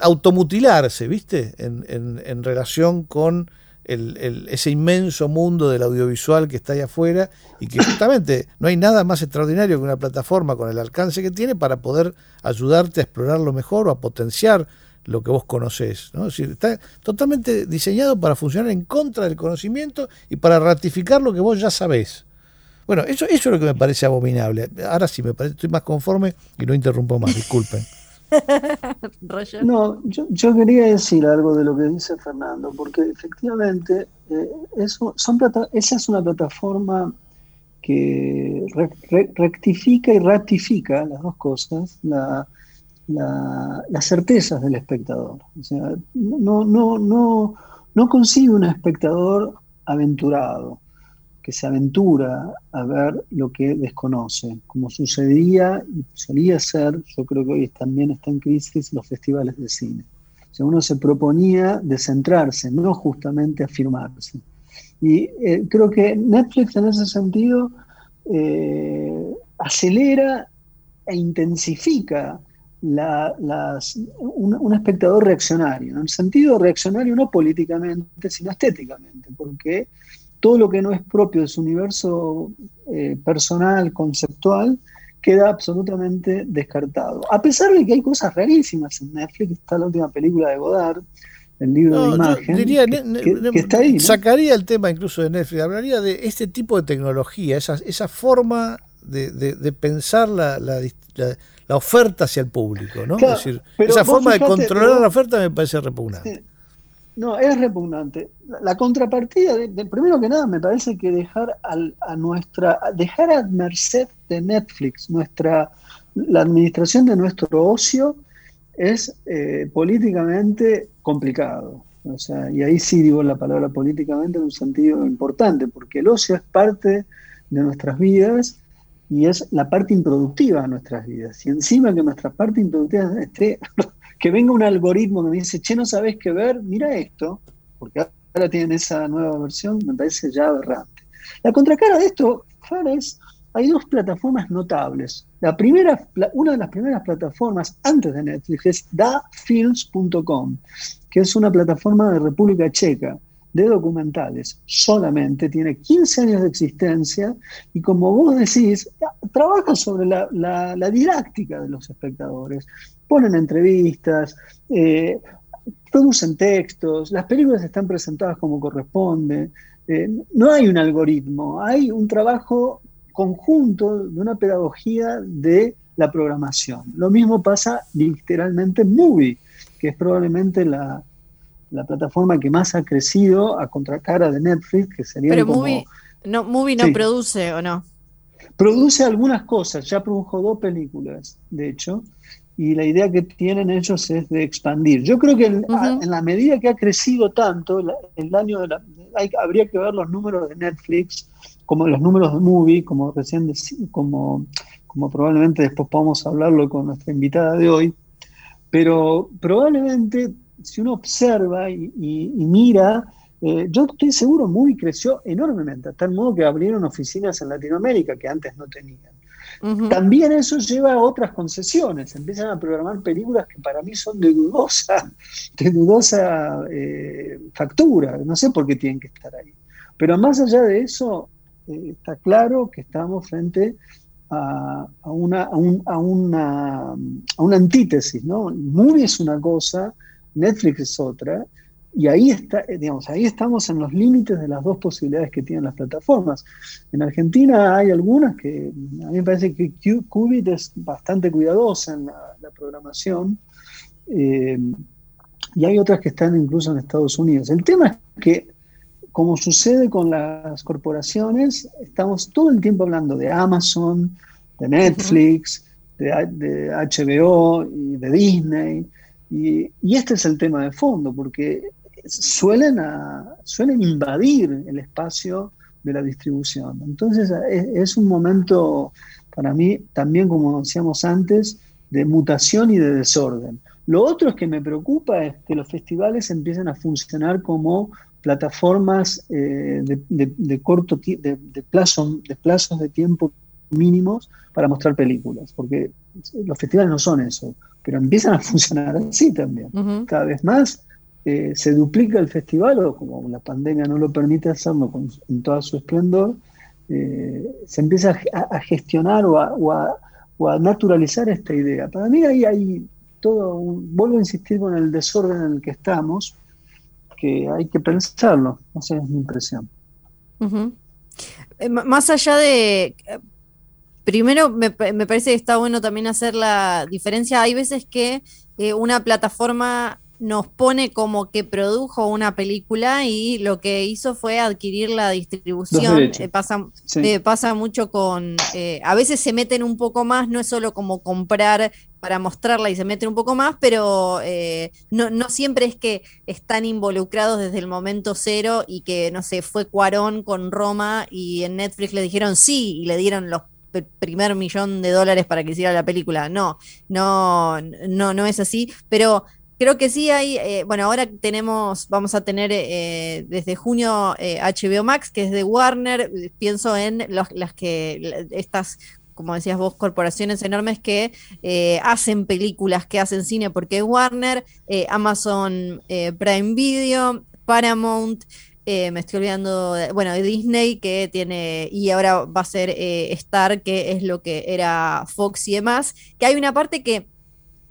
automutilarse, ¿viste? En, en, relación con el, ese inmenso mundo del audiovisual que está ahí afuera y que justamente no hay nada más extraordinario que una plataforma con el alcance que tiene para poder ayudarte a explorarlo mejor o a potenciar lo que vos conocés. ¿no? Es está totalmente diseñado para funcionar en contra del conocimiento y para ratificar lo que vos ya sabés. Bueno, eso, eso es lo que me parece abominable. Ahora sí, me parece, estoy más conforme y no interrumpo más, disculpen. (laughs) no, yo, quería decir algo de lo que dice Fernando, porque efectivamente eh, eso, esa es una plataforma que rectifica y ratifica las dos cosas, la, las certezas del espectador. O sea, no, no, no, no consigue un espectador aventurado que se aventura a ver lo que desconoce, como sucedía y solía ser, yo creo que hoy también está en crisis, los festivales de cine. O uno se proponía de centrarse, no justamente afirmarse. Y eh, creo que Netflix en ese sentido eh, acelera e intensifica las, un, un, espectador reaccionario, en el sentido reaccionario no políticamente, sino estéticamente, porque todo lo que no es propio de su universo eh, personal, conceptual, queda absolutamente descartado. A pesar de que hay cosas rarísimas en Netflix, está la última película de Godard, el libro de imagen, que, está ahí. Sacaría el tema incluso de Netflix, hablaría de este tipo de tecnología, esa, esa forma de, pensar la, la, oferta hacia el público, ¿no? es decir, esa forma de controlar la oferta me parece repugnante. No, es repugnante. La, contrapartida, de, primero que nada, me parece que dejar a nuestra, dejar a merced de Netflix nuestra, la administración de nuestro ocio es eh, políticamente complicado. O sea, y ahí sí digo la palabra políticamente en un sentido importante, porque el ocio es parte de nuestras vidas y es la parte improductiva de nuestras vidas. Y encima que nuestra parte improductiva esté que venga un algoritmo que me dice, che, no sabes qué ver, mira esto, porque ahora tienen esa nueva versión, me parece ya aberrante. La contracara de esto, es, hay dos plataformas notables. La primera, una de las primeras plataformas antes de Netflix es dafilms.com, que es una plataforma de República Checa de documentales solamente, tiene 15 años de existencia y como vos decís, trabaja sobre la didáctica de los espectadores ponen entrevistas, eh, producen textos, las películas están presentadas como corresponde. Eh, no hay un algoritmo, hay un trabajo conjunto de una pedagogía de la programación. Lo mismo pasa literalmente en Movie, que es probablemente la, plataforma que más ha crecido a contracara de Netflix, que sería Pero Movie no, movie no produce, ¿o no? Produce algunas cosas, ya produjo dos películas, de hecho, y la idea que tienen ellos es de expandir. Yo creo que en, la medida que ha crecido tanto, el año de la, habría que ver los números de Netflix, como los números de Movie, como recién como, como probablemente después podamos hablarlo con nuestra invitada de hoy, pero probablemente si uno observa y, mira, eh, yo estoy seguro, Movie creció enormemente, hasta el modo que abrieron oficinas en Latinoamérica que antes no tenían. También eso lleva a otras concesiones. Empiezan a programar películas que para mí son (laughs) de dudosa, eh, factura. No sé por qué tienen que estar ahí. Pero más allá de eso, eh, está claro que estamos frente a, una, a, una, a una antítesis. ¿no? Movie es una cosa, Netflix es otra, y ahí, está, eh, digamos, ahí estamos en los límites de las dos posibilidades que tienen las plataformas. En Argentina hay algunas que a mí me parece que Qubit es bastante cuidadosa en la, programación eh, y hay otras que están incluso en Estados Unidos. El tema es que, como sucede con las corporaciones, estamos todo el tiempo hablando de Amazon, de Netflix, de, de HBO y de Disney Y, este es el tema de fondo, porque suelen, suelen invadir el espacio de la distribución. Entonces es, un momento, para mí, también como decíamos antes, de mutación y de desorden. Lo otro es que me preocupa es que los festivales empiecen a funcionar como plataformas eh, de, corto de, plazo, de plazos de tiempo mínimos para mostrar películas, porque los festivales no son eso, pero empiezan a (laughs) funcionar así también. Cada vez más eh, se duplica el festival, o como la pandemia no lo permite hacerlo con, en todo su esplendor, eh, se empieza a, gestionar o a, naturalizar esta idea. Para mí ahí hay todo, vuelvo a insistir con el desorden en el que estamos, que hay que pensarlo, no sé, es mi impresión. Eh, más allá de, primero me, parece que está bueno también hacer la diferencia, hay veces que una plataforma nos pone como que produjo una película y lo que hizo fue adquirir la distribución. Eh, pasa, eh, pasa mucho con, eh, a veces se meten un poco más, no es solo como comprar para mostrarla y se meten un poco más, pero no, no siempre es que están involucrados desde el momento cero y que, no sé, fue Cuarón con Roma y en Netflix le dijeron sí y le dieron los primer millón de dólares para que hiciera la película. No, no, no, no es así, pero Creo que sí hay, eh, bueno, ahora tenemos, vamos a tener eh, desde junio HBO eh, Max, que es de Warner, pienso en las que, estas como decías vos, corporaciones enormes que hacen películas, que hacen cine, porque Warner, Amazon Prime Video, Paramount, me estoy olvidando, bueno, de Disney que tiene, y ahora va a ser Star, que es lo que era Fox y demás, que hay una parte que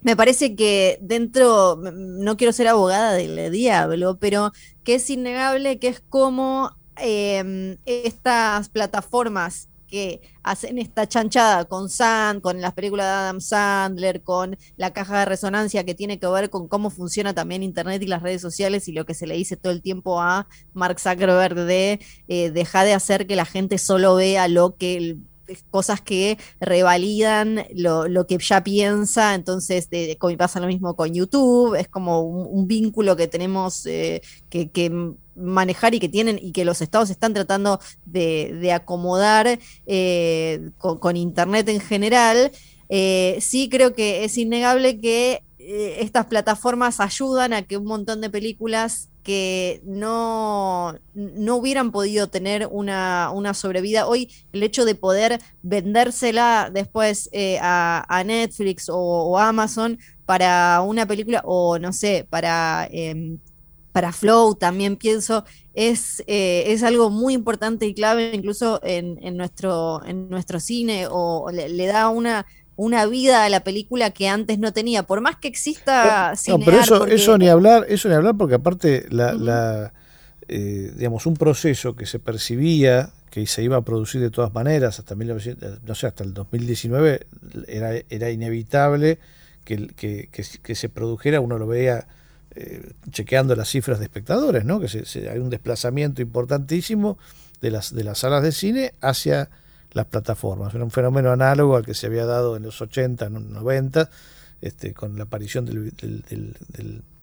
me parece que dentro, no quiero ser abogada del diablo, pero que es innegable que es como em, estas plataformas que hacen esta chanchada con Sand, con las películas de Adam Sandler, con la caja de resonancia que tiene que ver con cómo funciona también Internet y las redes sociales y lo que se le dice todo el tiempo a Mark Zuckerberg de eh, dejar de hacer que la gente solo vea lo que el cosas que revalidan lo, que ya piensa, entonces de, pasa lo mismo con YouTube, es como un, vínculo que tenemos eh, que, manejar y que tienen y que los estados están tratando de, acomodar eh, con, Internet en general. Eh, sí creo que es innegable que estas plataformas ayudan a que un montón de películas que no, no hubieran podido tener una, sobrevida. Hoy el hecho de poder vendérsela después eh, a, Netflix o, Amazon para una película o no sé, para... Em, para Flow también pienso, es, eh, es algo muy importante y clave incluso en, nuestro, en nuestro cine o le da una, una vida a la película que antes no tenía, por más que exista no, pero eso, eso ni hablar, eso ni hablar porque aparte la, eh, digamos un proceso que se percibía que se iba a producir de todas maneras hasta no sé, hasta el 2019 era, era inevitable que, que, se produjera, uno lo veía eh, chequeando las cifras de espectadores, ¿no? que se, hay un desplazamiento importantísimo de las, de las salas de cine hacia las plataformas. Era un fenómeno análogo al que se había dado en los 80, 90, este, con la aparición del,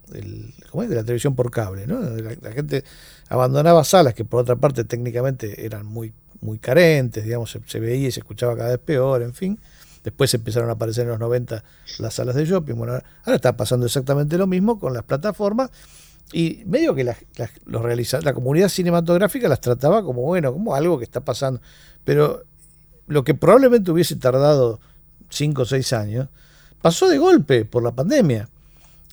de la televisión por cable. ¿no? La, gente abandonaba salas que por otra parte técnicamente eran muy, muy carentes, digamos, se, veía y se escuchaba cada vez peor, en fin. Después empezaron a aparecer en los 90 las salas de shopping. Bueno, ahora está pasando exactamente lo mismo con las plataformas. Y medio que la, los la comunidad cinematográfica las trataba como, bueno, como algo que está pasando. Pero lo que probablemente hubiese tardado 5 o 6 años, pasó de golpe por la pandemia.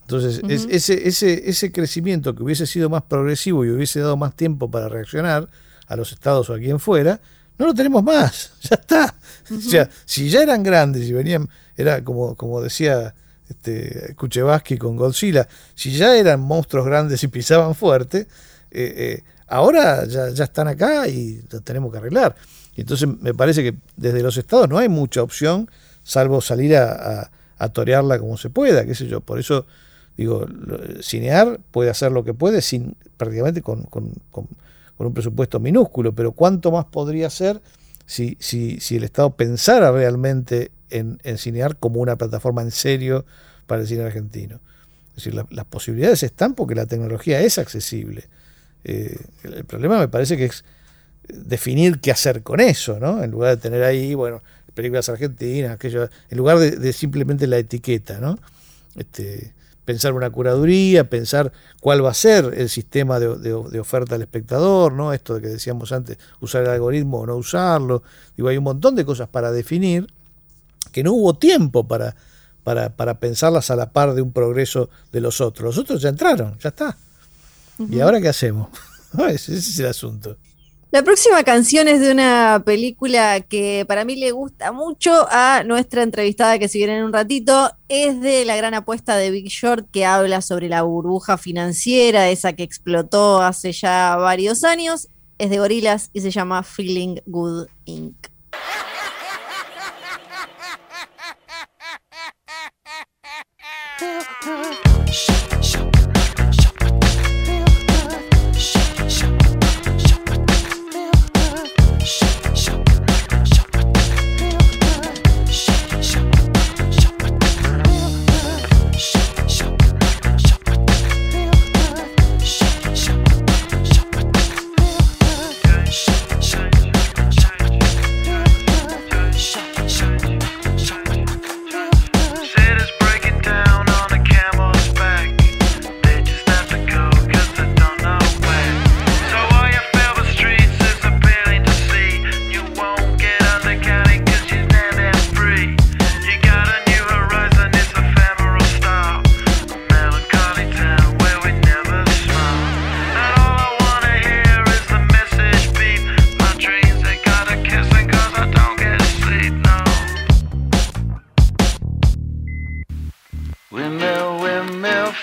Entonces, ese, ese, ese crecimiento que hubiese sido más progresivo y hubiese dado más tiempo para reaccionar a los estados o a quien fuera, no lo tenemos más, (laughs) ya está. O sea, si ya eran grandes y venían, era como, como decía este, Kuchevaski con Godzilla, si ya eran monstruos grandes y pisaban fuerte, eh, eh, ahora ya, ya están acá y lo tenemos que arreglar. Y entonces me parece que desde los estados no hay mucha opción, salvo salir a, a, torearla como se pueda, qué sé yo. Por eso digo, Cinear puede hacer lo que puede sin prácticamente con, un presupuesto minúsculo, pero ¿cuánto más podría hacer si, si, si el Estado pensara realmente en, en Cinear como una plataforma en serio para el cine argentino? Es decir, las posibilidades están porque la tecnología es accesible. Eh, el problema me parece que es definir qué hacer con eso, ¿no? En lugar de tener ahí, bueno, películas argentinas, aquello, en lugar de, simplemente la etiqueta, ¿no? Este, pensar una curaduría, pensar cuál va a ser el sistema de, oferta al espectador, ¿no? Esto de que decíamos antes, usar el algoritmo o no usarlo. Digo, hay un montón de cosas para definir que no hubo tiempo para, para, para pensarlas a la par de un progreso de los otros. Los otros ya entraron, ya está. ¿Y ahora qué hacemos? (laughs) ese es el asunto. La próxima canción es de una película que para mí le gusta mucho a nuestra entrevistada que si viene en un ratito. Es de la gran apuesta de Big Short que habla sobre la burbuja financiera, esa que explotó hace ya varios años. Es de Gorilas y se llama Feeling Good Inc. (laughs) ¿Ustedes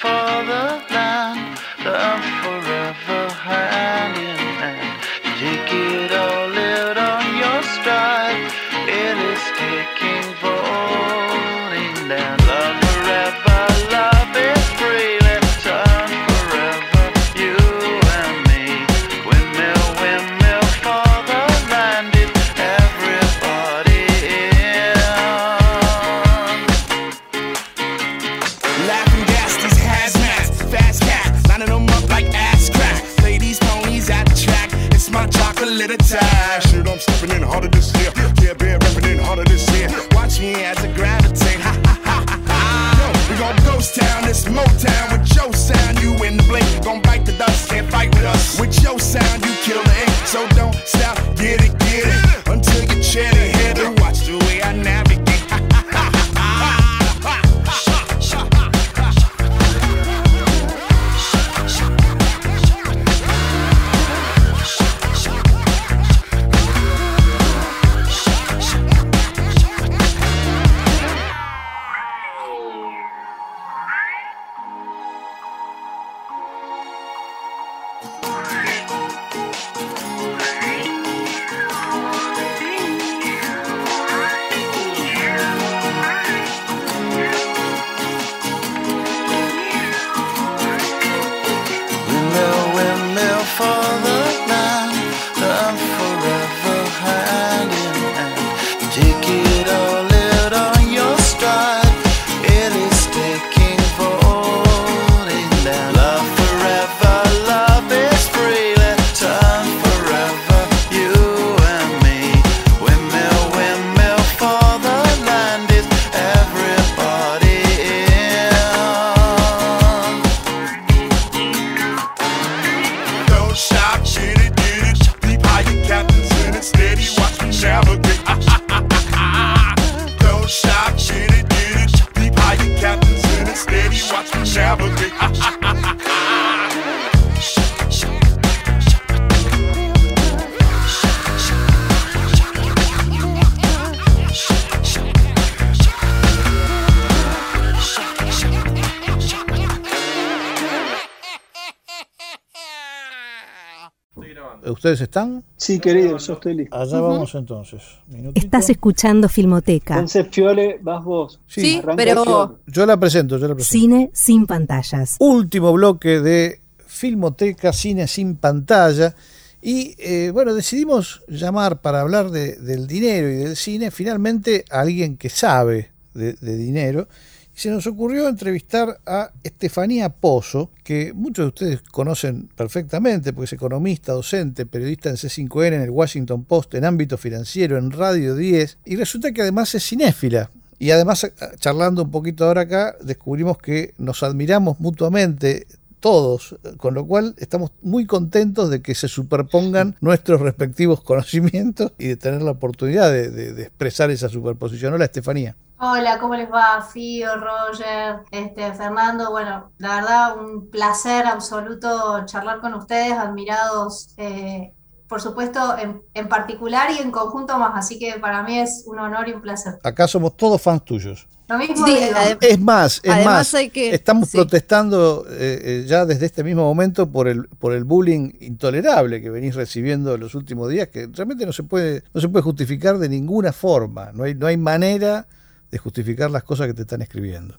Sí, querido, yo estoy listo. Allá vamos entonces. Estás escuchando Filmoteca. Entonces, Fiole, vas vos. Sí, pero... Yo la presento, yo la presento. Cine sin pantallas. Último bloque de Filmoteca, Cine sin pantalla. Y eh, bueno, decidimos llamar para hablar de, del dinero y del cine finalmente a alguien que sabe de, dinero. Se nos ocurrió entrevistar a Estefanía Pozo, que muchos de ustedes conocen perfectamente, porque es economista, docente, periodista en C5N, en el Washington Post, en ámbito financiero, en Radio 10, y resulta que además es cinéfila. Y además, charlando un poquito ahora acá, descubrimos que nos admiramos mutuamente todos, con lo cual estamos muy contentos de que se superpongan nuestros respectivos (laughs) conocimientos y de tener la oportunidad de, expresar esa superposición. Hola, Estefanía. Hola, ¿cómo les va? Fío, Roger, este, Fernando. Bueno, la verdad, un placer absoluto charlar con ustedes, admirados, eh, por supuesto, en, particular y en conjunto más. Así que para mí es un honor y un placer. Acá somos todos fans tuyos. es más, es más, estamos protestando eh, eh, ya desde este mismo momento por el por el bullying intolerable que venís recibiendo en los últimos días, que realmente no se puede no se puede justificar de ninguna forma. No hay no hay manera de justificar las cosas que te están escribiendo.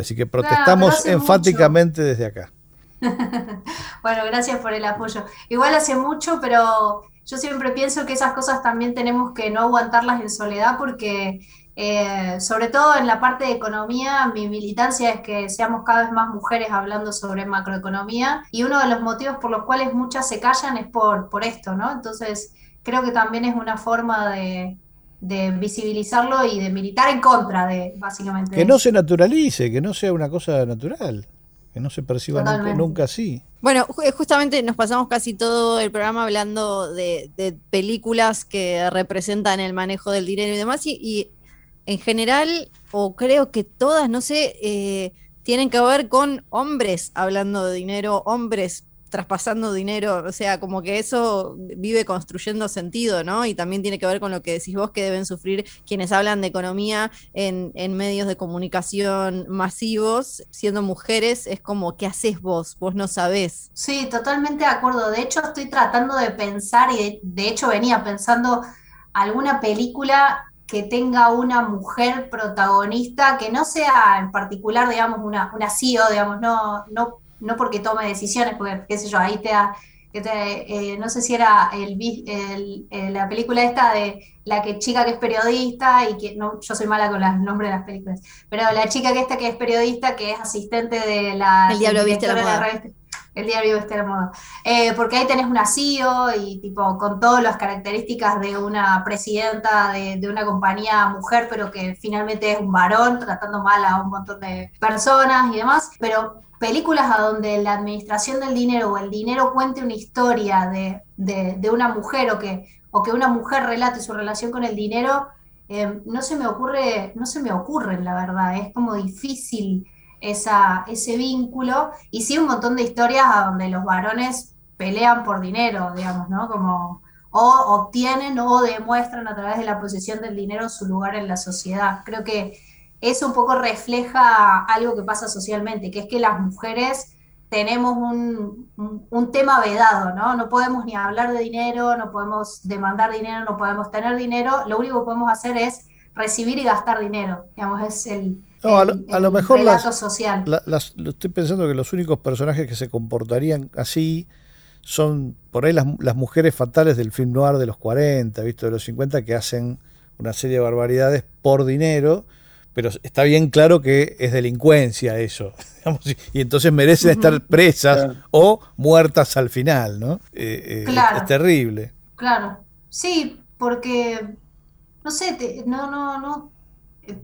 Así que protestamos enfáticamente desde acá. (laughs) bueno, gracias por el apoyo. Igual hace mucho, pero yo siempre pienso que esas cosas también tenemos que no aguantarlas en soledad porque, eh, sobre todo en la parte de economía, mi militancia es que seamos cada vez más mujeres hablando sobre macroeconomía y uno de los motivos por los cuales muchas se callan es por, por esto, ¿no? Entonces, creo que también es una forma de, de visibilizarlo y de militar en contra de, básicamente. Que no se naturalice, que no sea una cosa natural, que no se perciba nunca, así. Bueno, justamente nos pasamos casi todo el programa hablando de, películas que representan el manejo del dinero y demás, y, en general, o creo que todas, no sé, eh, tienen que ver con hombres hablando de dinero, hombres traspasando dinero, o sea, como que eso vive construyendo sentido, ¿no? Y también tiene que ver con lo que decís vos que deben sufrir quienes hablan de economía en, medios de comunicación masivos, siendo mujeres, es como, ¿qué haces vos? Vos no sabés. Sí, totalmente de acuerdo. De hecho, estoy tratando de pensar y de, hecho venía pensando alguna película que tenga una mujer protagonista que no sea en particular, digamos, una, una CEO, digamos, no, no no porque tome decisiones, porque, qué sé yo, ahí te da, eh, no sé si era el, la película esta de la que chica que es periodista y que, no, yo soy mala con los nombres de las películas, pero la chica que esta que es periodista, que es asistente de la... El diablo viste la moda. el diario Viste la Moda. Eh, porque ahí tenés una CEO y tipo con todas las características de una presidenta de, de, una compañía mujer, pero que finalmente es un varón, tratando mal a un montón de personas y demás. Pero películas a donde la administración del dinero o el dinero cuente una historia de, una mujer o que, o que una mujer relate su relación con el dinero, eh, no se me ocurre, no se me ocurren, la verdad, es como difícil esa, ese vínculo, y sí un montón de historias a donde los varones pelean por dinero, digamos, ¿no? Como o obtienen o demuestran a través de la posesión del dinero su lugar en la sociedad. Creo que eso un poco refleja algo que pasa socialmente, que es que las mujeres tenemos un, tema vedado, ¿no? No podemos ni hablar de dinero, no podemos demandar dinero, no podemos tener dinero, lo único que podemos hacer es recibir y gastar dinero, digamos, es el, a, lo, mejor relato social. lo estoy pensando que los únicos personajes que se comportarían así son por ahí las, las mujeres fatales del film noir de los 40, visto de los 50, que hacen una serie de barbaridades por dinero pero está bien claro que es delincuencia eso, (laughs) y entonces merecen estar presas o muertas al final, ¿no? Eh, eh, es terrible. Claro, sí, porque, no sé, no, no, no.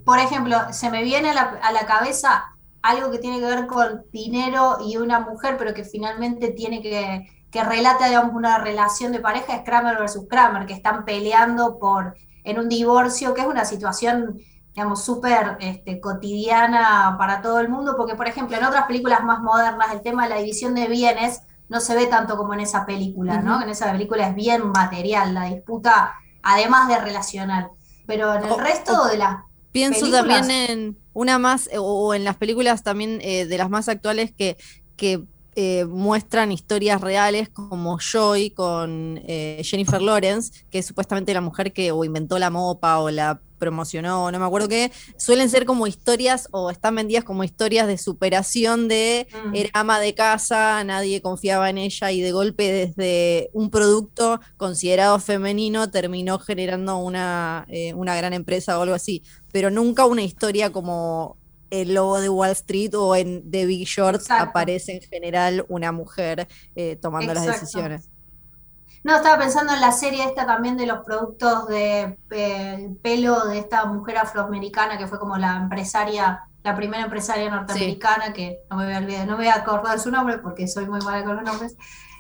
Por ejemplo, se me viene a la, a la cabeza algo que tiene que ver con dinero y una mujer, pero que finalmente tiene que, que relata, digamos, una relación de pareja, es Kramer versus Kramer, que están peleando por, en un divorcio, que es una situación digamos, súper este, cotidiana para todo el mundo, porque, por ejemplo, en otras películas más modernas, el tema de la división de bienes no se ve tanto como en esa película, ¿no? En esa película es bien material, la disputa, además de relacional. Pero en el resto de las Pienso también en una más, o en las películas también eh, de las más actuales que, que eh, muestran historias reales como Joy con eh, Jennifer Lawrence, que es supuestamente la mujer que o inventó la mopa o la promocionó, no me acuerdo qué, suelen ser como historias o están vendidas como historias de superación de mm. era ama de casa, nadie confiaba en ella y de golpe desde un producto considerado femenino terminó generando una, eh, una gran empresa o algo así, pero nunca una historia como el lobo de Wall Street o en The Big Short aparece en general una mujer eh, tomando las decisiones. No, estaba pensando en la serie esta también de los productos de eh, pelo de esta mujer afroamericana que fue como la empresaria, la primera empresaria norteamericana, que no me voy a olvidar, no me voy a acordar su nombre porque soy muy mala con los nombres.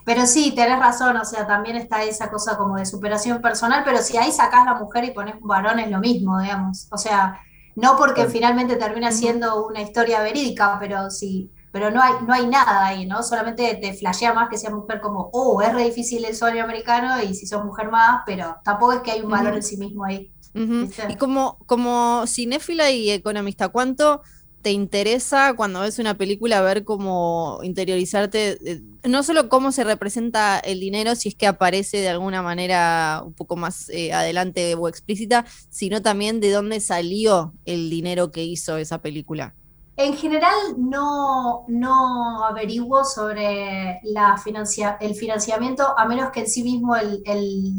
Pero sí, tenés razón, o sea, también está esa cosa como de superación personal, pero si ahí sacás la mujer y pones un varón es lo mismo, digamos. O sea, no porque finalmente termina siendo una historia verídica, pero sí, pero no hay, no hay nada ahí, ¿no? Solamente te flashea más que sea mujer como, oh, es re difícil el sueño americano y si sos mujer más, pero tampoco es que hay un valor en sí mismo ahí. Y como, como cinéfila y economista, ¿cuánto te interesa cuando ves una película ver cómo interiorizarte, eh, no solo cómo se representa el dinero, si es que aparece de alguna manera un poco más eh, adelante o explícita, sino también de dónde salió el dinero que hizo esa película? En general no, no averiguo sobre el financiamiento a menos que en sí mismo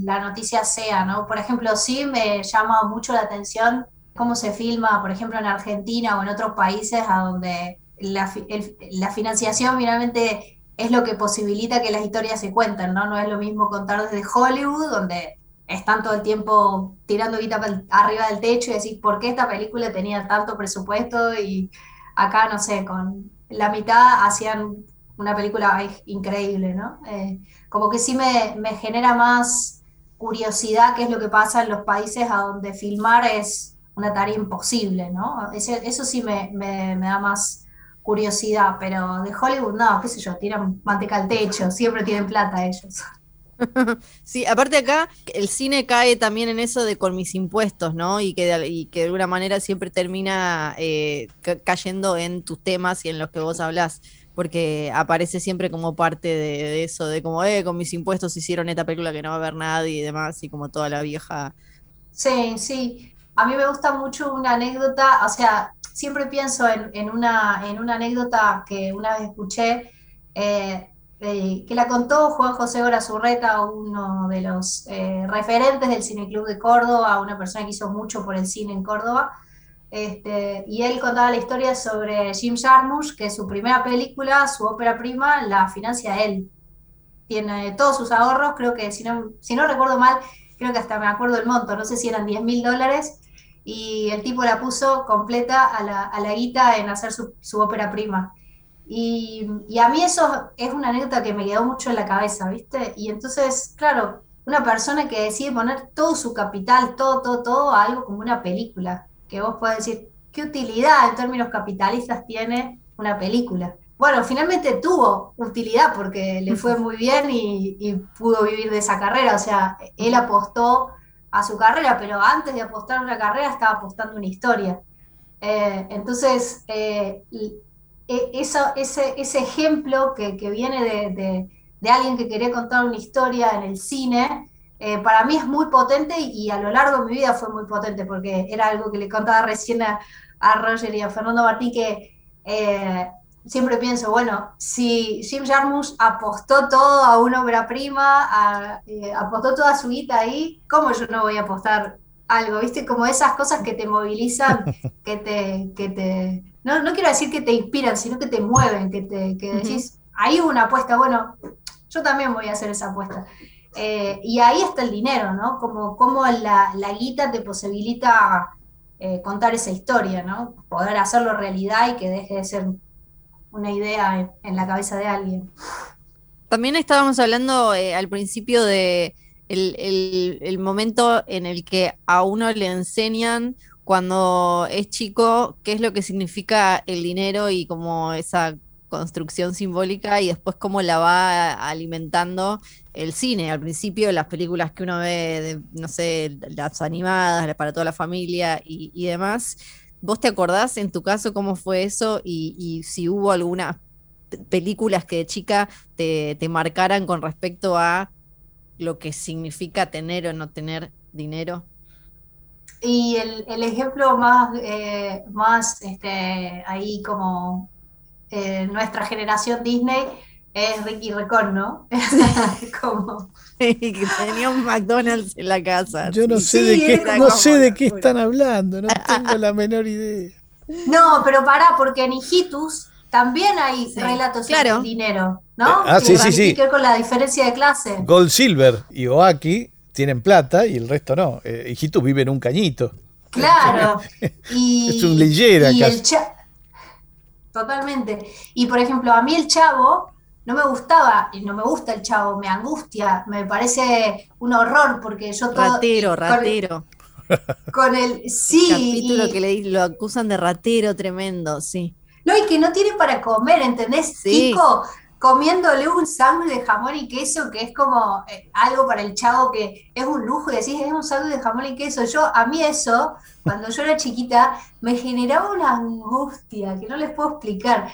la noticia sea, ¿no? Por ejemplo, sí me llama mucho la atención cómo se filma, por ejemplo, en Argentina o en otros países a donde la, financiación finalmente es lo que posibilita que las historias se cuenten, ¿no? No es lo mismo contar desde Hollywood, donde están todo el tiempo tirando guita arriba del techo y decir, ¿por qué esta película tenía tanto presupuesto? Y acá, no sé, con la mitad hacían una película increíble, ¿no? Eh, como que sí me, me, genera más curiosidad qué es lo que pasa en los países a donde filmar es una tarea imposible, ¿no? eso sí me, me, da más curiosidad, pero de Hollywood no, qué sé yo, tiran manteca al techo, siempre tienen plata ellos. (laughs) Sí, aparte acá el cine cae también en eso de con mis impuestos, ¿no? Y que de, alguna manera siempre termina eh, cayendo en tus temas y en los que vos hablás, porque aparece siempre como parte de, eso, de como, eh, con mis impuestos hicieron esta película que no va a ver nadie y demás, y como toda la vieja. Sí, sí a mí me gusta mucho una anécdota, o sea, siempre pienso en, una, en una anécdota que una vez escuché, eh, eh, que la contó Juan José Zurreta, uno de los eh, referentes del Cineclub de Córdoba, una persona que hizo mucho por el cine en Córdoba. Este, y él contaba la historia sobre Jim Jarmusch, que su primera película, su ópera prima, la financia él. Tiene todos sus ahorros, creo que si no, si no recuerdo mal, creo que hasta me acuerdo el monto, no sé si eran 10 mil dólares, y el tipo la puso completa a la, a la guita en hacer su, su ópera prima. Y, a mí eso es una anécdota que me quedó mucho en la cabeza, ¿viste? Y entonces, claro, una persona que decide poner todo su capital, todo, todo, todo a algo como una película, que vos podés decir, ¿qué utilidad en términos capitalistas tiene una película? Bueno, finalmente tuvo utilidad porque le fue muy bien y, pudo vivir de esa carrera, o sea, él apostó a su carrera, pero antes de apostar una carrera estaba apostando una historia. Eh, entonces, eh, eso, ese, ese, ejemplo que, viene de, alguien que quería contar una historia en el cine, eh, para mí es muy potente y, a lo largo de mi vida fue muy potente, porque era algo que le contaba recién a, a Roger y a Fernando Martí, que siempre pienso, bueno, si Jim Jarmusch apostó todo a una obra prima, eh, apostó toda su guita ahí, ¿cómo yo no voy a apostar algo? ¿Viste? Como esas cosas que te movilizan, (laughs) que te, que te, no, no quiero decir que te inspiran, sino que te mueven, que te que decís, ahí hubo una apuesta, bueno, yo también voy a hacer esa apuesta. Eh, y ahí está el dinero, ¿no? Como, como la, la guita te posibilita eh, contar esa historia, ¿no? Poder hacerlo realidad y que deje de ser una idea en, la cabeza de alguien. También estábamos hablando eh, al principio de el, momento en el que a uno le enseñan cuando es chico qué es lo que significa el dinero y como esa construcción simbólica y después cómo la va alimentando el cine. Al principio las películas que uno ve, de, no sé, las animadas para toda la familia y, y demás, ¿Vos te acordás en tu caso cómo fue eso y, si hubo algunas películas que de chica te, marcaran con respecto a lo que significa tener o no tener dinero? Y el, ejemplo más, eh, más este, ahí como eh, nuestra generación Disney es Ricky Recon, ¿no? (laughs) como... (laughs) que tenía un McDonald's en la casa. Yo no sé de qué, no sé de qué están hablando, no (laughs) tengo la menor idea. No, pero pará, porque en Hijitus también hay relatos sobre dinero, ¿no? Eh, ah, sí, sí, sí. Que con la diferencia de clase. Gold Silver y Oaki tienen plata y el resto no. Eh, Hijitus vive en un cañito. Claro. (laughs) y, es un leyera y Totalmente. Y por ejemplo, a mí el chavo no me gustaba, y no me gusta el chavo, me angustia, me parece un horror porque yo todo... Ratero, ratero. Con el, sí. capítulo que le, lo acusan de ratero tremendo, sí. No, y que no tiene para comer, ¿entendés? Sí. Comiéndole un sándwich de jamón y queso, que es como eh, algo para el chavo que es un lujo, y decís, es un sándwich de jamón y queso. Yo, a mí eso, cuando yo era chiquita, me generaba una angustia que no les puedo explicar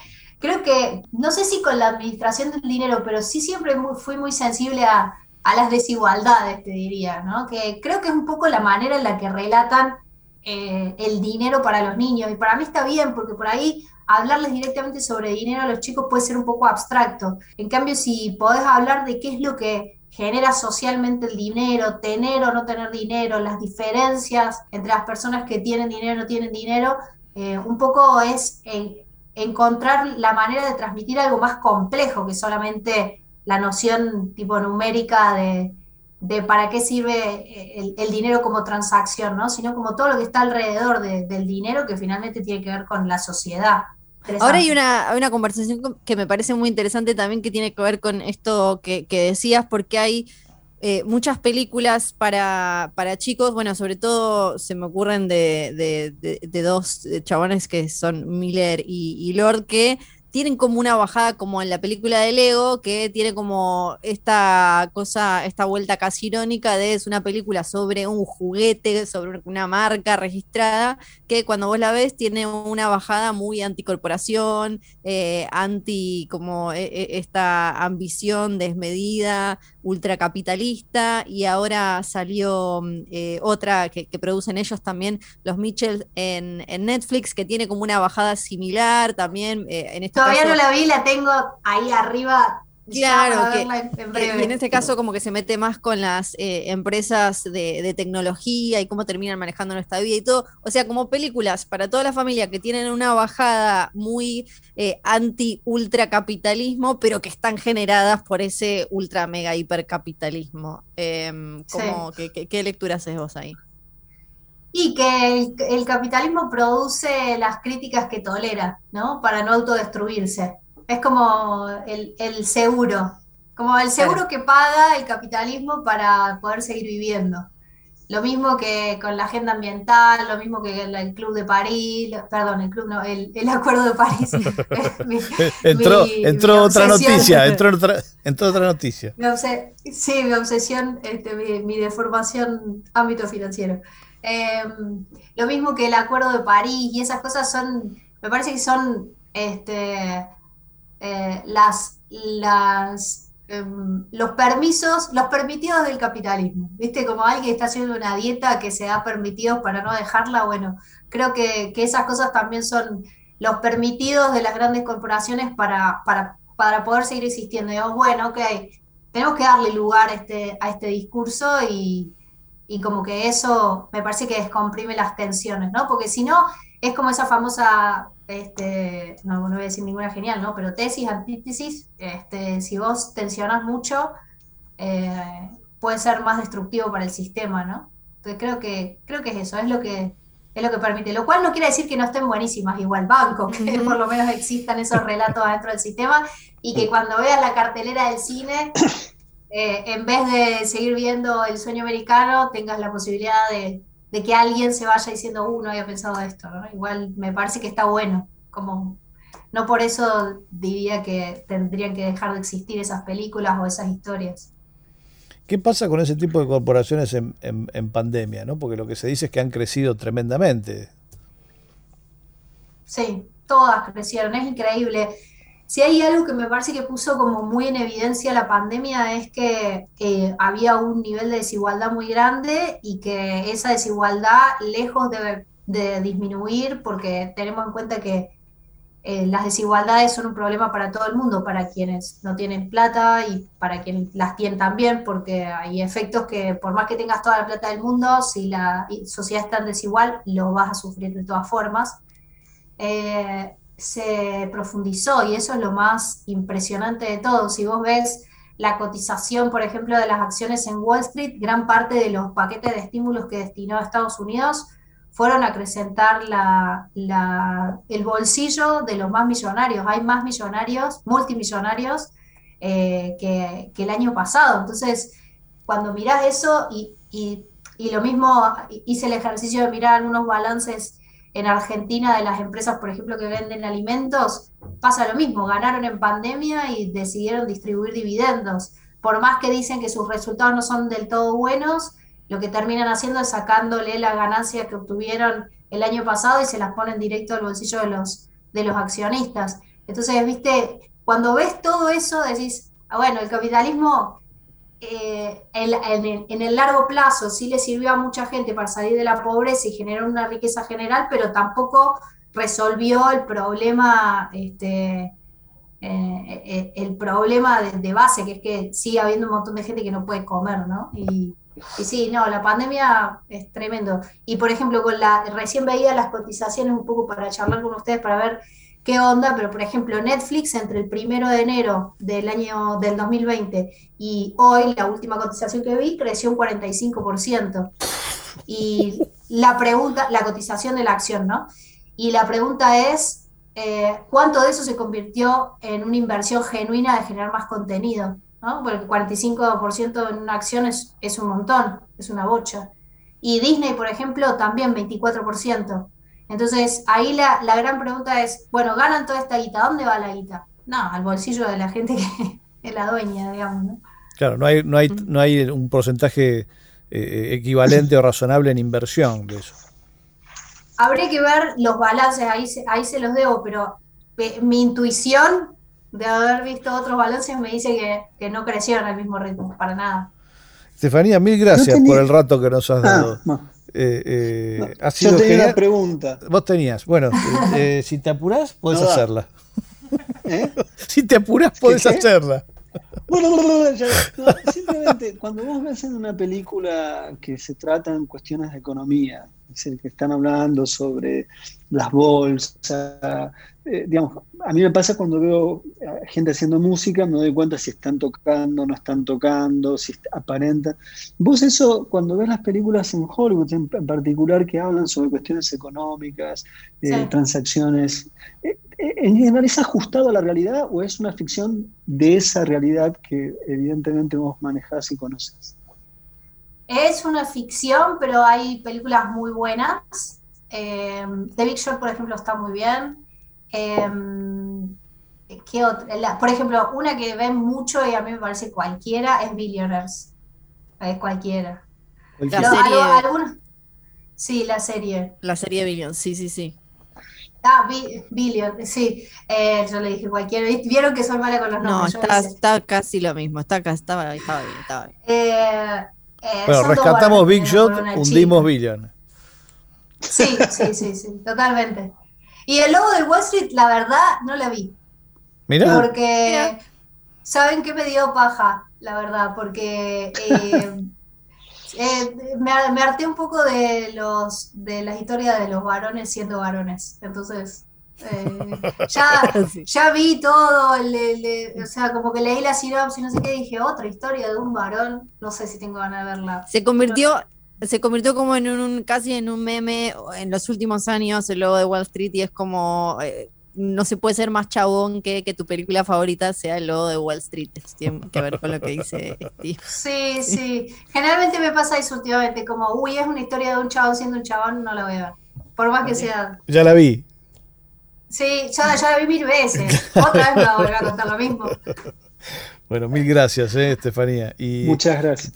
creo que, no sé si con la administración del dinero, pero sí siempre fui muy sensible a, las desigualdades, te diría, ¿no? Que creo que es un poco la manera en la que relatan eh, el dinero para los niños. Y para mí está bien, porque por ahí hablarles directamente sobre dinero a los chicos puede ser un poco abstracto. En cambio, si podés hablar de qué es lo que genera socialmente el dinero, tener o no tener dinero, las diferencias entre las personas que tienen dinero y no tienen dinero, eh, un poco es eh, encontrar la manera de transmitir algo más complejo que solamente la noción tipo numérica de, para qué sirve el, dinero como transacción, ¿no? sino como todo lo que está alrededor del dinero que finalmente tiene que ver con la sociedad. Ahora hay una, una conversación que me parece muy interesante también que tiene que ver con esto que, que decías, porque hay eh, muchas películas para, para, chicos, bueno, sobre todo se me ocurren de, de, dos chabones que son Miller y Lord, que tienen como una bajada como en la película de Lego, que tiene como esta cosa, esta vuelta casi irónica de es una película sobre un juguete, sobre una marca registrada, que cuando vos la ves tiene una bajada muy anticorporación, eh, anti como e, e, esta ambición desmedida, ultracapitalista, y ahora salió mm, eh, otra que, producen ellos también, los Mitchell en, Netflix, que tiene como una bajada similar también eh, en este Todavía no la vi, la tengo ahí arriba. Claro, que, en, este caso como que se mete más con las eh, empresas de, tecnología y cómo terminan manejando nuestra vida y todo. O sea, como películas para toda la familia que tienen una bajada muy eh, anti-ultracapitalismo, pero que están generadas por ese ultra mega hipercapitalismo. Eh, ¿qué, lectura haces vos ahí? Y que el, capitalismo produce las críticas que tolera, ¿no? Para no autodestruirse. Es como el, seguro, como el seguro que paga el capitalismo para poder seguir viviendo. Lo mismo que con la agenda ambiental, lo mismo que el, Club de París, perdón, el club no, el, Acuerdo de París. entró otra noticia, entró otra, otra noticia. sí, mi obsesión, este, mi, mi deformación ámbito financiero. Em, lo mismo que el Acuerdo de París y esas cosas son, me parece que son este, eh, las, las, em, los permisos, los permitidos del capitalismo. ¿Viste? Como alguien está haciendo una dieta que se ha permitido para no dejarla, bueno, creo que, esas cosas también son los permitidos de las grandes corporaciones para, para, para poder seguir existiendo. Digamos, bueno, ok, tenemos que darle lugar este, a este discurso y, y como que eso me parece que descomprime las tensiones, ¿no? Porque si no, es como esa famosa, este, no, no voy a decir ninguna genial, ¿no? Pero tesis, antítesis, este, si vos tensionas mucho, eh, puede ser más destructivo para el sistema, ¿no? Entonces creo que, creo que es eso, es lo que, es lo que permite. Lo cual no quiere decir que no estén buenísimas igual banco, (laughs) que por lo menos existan esos relatos dentro del sistema y que cuando veas la cartelera del cine eh, en vez de seguir viendo el sueño americano, tengas la posibilidad de, que alguien se vaya diciendo, uh, no había pensado esto, Igual me parece que está bueno, como no por eso diría que tendrían que dejar de existir esas películas o esas historias. ¿Qué pasa con ese tipo de corporaciones en, en, pandemia? ¿no? Porque lo que se dice es que han crecido tremendamente. Sí, todas crecieron, es increíble. Si hay algo que me parece que puso como muy en evidencia la pandemia es que había un nivel de desigualdad muy grande y que esa desigualdad, lejos de, disminuir, porque tenemos en cuenta que eh, las desigualdades son un problema para todo el mundo, para quienes no tienen plata y para quienes las tienen también, porque hay efectos que por más que tengas toda la plata del mundo, si la sociedad es tan desigual, lo vas a sufrir de todas formas. eh, se profundizó y eso es lo más impresionante de todo. Si vos ves la cotización, por ejemplo, de las acciones en Wall Street, gran parte de los paquetes de estímulos que destinó a Estados Unidos fueron a acrecentar el bolsillo de los más millonarios. Hay más millonarios, multimillonarios, eh, que, el año pasado. Entonces, cuando mirás eso y, y lo mismo hice el ejercicio de mirar algunos balances en Argentina de las empresas, por ejemplo, que venden alimentos, pasa lo mismo, ganaron en pandemia y decidieron distribuir dividendos. Por más que dicen que sus resultados no son del todo buenos, lo que terminan haciendo es sacándole las ganancias que obtuvieron el año pasado y se las ponen directo al bolsillo de los, de los accionistas. Entonces, viste, cuando ves todo eso, decís, ah, bueno, el capitalismo eh, en, el largo plazo sí le sirvió a mucha gente para salir de la pobreza y generar una riqueza general, pero tampoco resolvió el problema, este, eh, eh, el problema de, base, que es que sigue habiendo un montón de gente que no puede comer, ¿no? Y, y sí, no, la pandemia es tremendo. Y por ejemplo, con la, recién veía las cotizaciones un poco para charlar con ustedes, para ver qué onda, pero por ejemplo Netflix entre el primero de enero del año del 2020 y hoy, la última cotización que vi, creció un 45%. Y la pregunta, la cotización de la acción, ¿no? Y la pregunta es, eh, ¿cuánto de eso se convirtió en una inversión genuina de generar más contenido? ¿no? Porque el 45% en una acción es, es un montón, es una bocha. Y Disney, por ejemplo, también 24%. Entonces, ahí la, gran pregunta es, bueno, ganan toda esta guita, ¿dónde va la guita? No, al bolsillo de la gente que es la dueña, digamos, ¿no? Claro, no hay, no hay, no hay un porcentaje eh, equivalente o razonable en inversión de eso. Habría que ver los balances, ahí se, ahí se los debo, pero eh, mi intuición de haber visto otros balances me dice que, no crecieron al mismo ritmo, para nada. Estefanía, mil gracias por el rato que nos has ah, Eh, eh, yo tenía una pregunta. Vos tenías. Bueno, (laughs) eh, si te apurás, podés hacerla. (laughs) (laughs) Si te apurás, podés hacerla. Bueno, simplemente cuando vos ves en una película que se trata en cuestiones de economía, es decir, que están hablando sobre las bolsas, eh, digamos, a mí me pasa cuando veo gente haciendo música, me doy cuenta si están tocando, no están tocando, si aparentan. Vos eso, cuando ves las películas en Hollywood en, particular que hablan sobre cuestiones económicas, eh, transacciones, eh, ¿en general es ajustado a la realidad o es una ficción de esa realidad que evidentemente vos manejás y conoces? Es una ficción, pero hay películas muy buenas. The Big Short, por ejemplo, está muy bien. Em, por ejemplo, una que ven mucho y a mí me parece cualquiera es Billionaires. Es cualquiera. La serie. Sí, la serie. La serie Billion, sí, sí, sí. Ah, Billion, sí. Eh, yo le dije cualquiera. Vieron que soy mala con los nombres. No, está, casi lo mismo. Está, estaba, estaba bien, estaba bien. Eh, eh, bueno, rescatamos Big Shot, hundimos Billion. Sí, sí, sí, sí, totalmente. Y el logo de Wall Street, la verdad, no la vi. Mira. Porque, ¿saben qué me dio paja? La verdad, porque eh, (laughs) eh, me, harté un poco de los de las historias de los varones siendo varones. Entonces, eh, ya, (laughs) ya vi todo, o sea, como que leí la sinopsis, no sé qué, dije, otra historia de un varón, no sé si tengo ganas de verla. Se convirtió, se convirtió como en un casi en un meme en los últimos años el logo de Wall Street y es como eh, no se puede ser más chabón que que tu película favorita sea el logo de Wall Street. tiene que ver con lo que dice Steve. (laughs) Sí, sí. Generalmente me pasa eso últimamente, como, uy, es una historia de un chabón siendo un chabón, no la voy a ver. Por más que sea. Ya la vi. Sí, ya, ya la vi mil veces. Otra vez me voy a contar lo mismo. (laughs) Bueno, mil gracias, eh, Estefanía. Y Muchas gracias.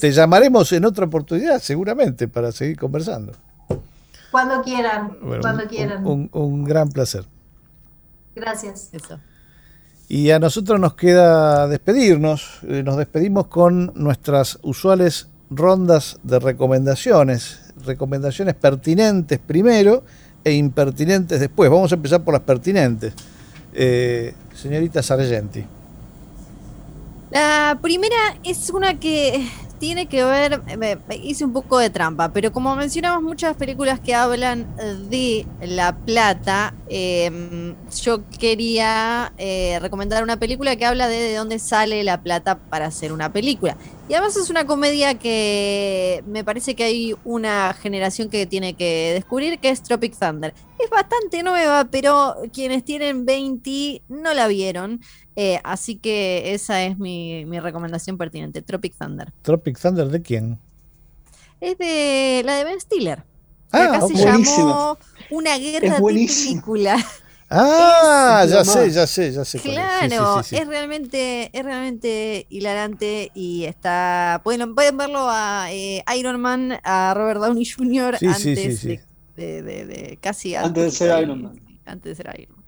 Te, llamaremos en otra oportunidad, seguramente, para seguir conversando. Cuando quieran, cuando quieran. Un, gran placer. Gracias. Y a nosotros nos queda despedirnos. Eh, nos despedimos con nuestras usuales rondas de recomendaciones. Recomendaciones pertinentes primero e impertinentes después. Vamos a empezar por las pertinentes. Eh, señorita Sargenti. La primera es una que tiene que ver, hice un poco de trampa, pero como mencionamos muchas películas que hablan de La Plata, em, yo quería eh, recomendar una película que habla de de dónde sale La Plata para hacer una película. Y además es una comedia que me parece que hay una generación que tiene que descubrir, que es Tropic Thunder. Es bastante nueva, pero quienes tienen 20 no la vieron. Eh, así que esa es mi, recomendación pertinente, Tropic Thunder. ¿Tropic Thunder de quién? Es de la de Ben Stiller. Ah, acá se llamó Una guerra de película. (laughs) Ah, ya sé, ya sé, ya sé. Claro, es. realmente, es realmente hilarante y está. Pueden, pueden verlo a eh, Iron Man, a Robert Downey Jr. antes de, de, casi antes de ser Iron Man. Antes de ser Iron Man.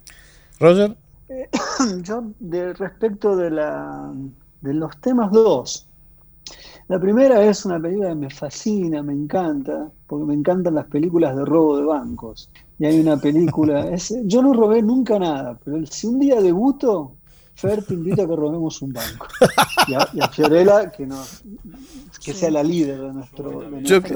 Roger. Eh, (coughs) yo, de respecto de la de los temas dos. La primera es una película que me fascina, me encanta, porque me encantan las películas de robo de bancos y hay una película. (laughs) yo no robé nunca nada, pero si un día debuto, Fer te invita a que robemos un banco. Y a, Fiorella que, que sea la líder de nuestro.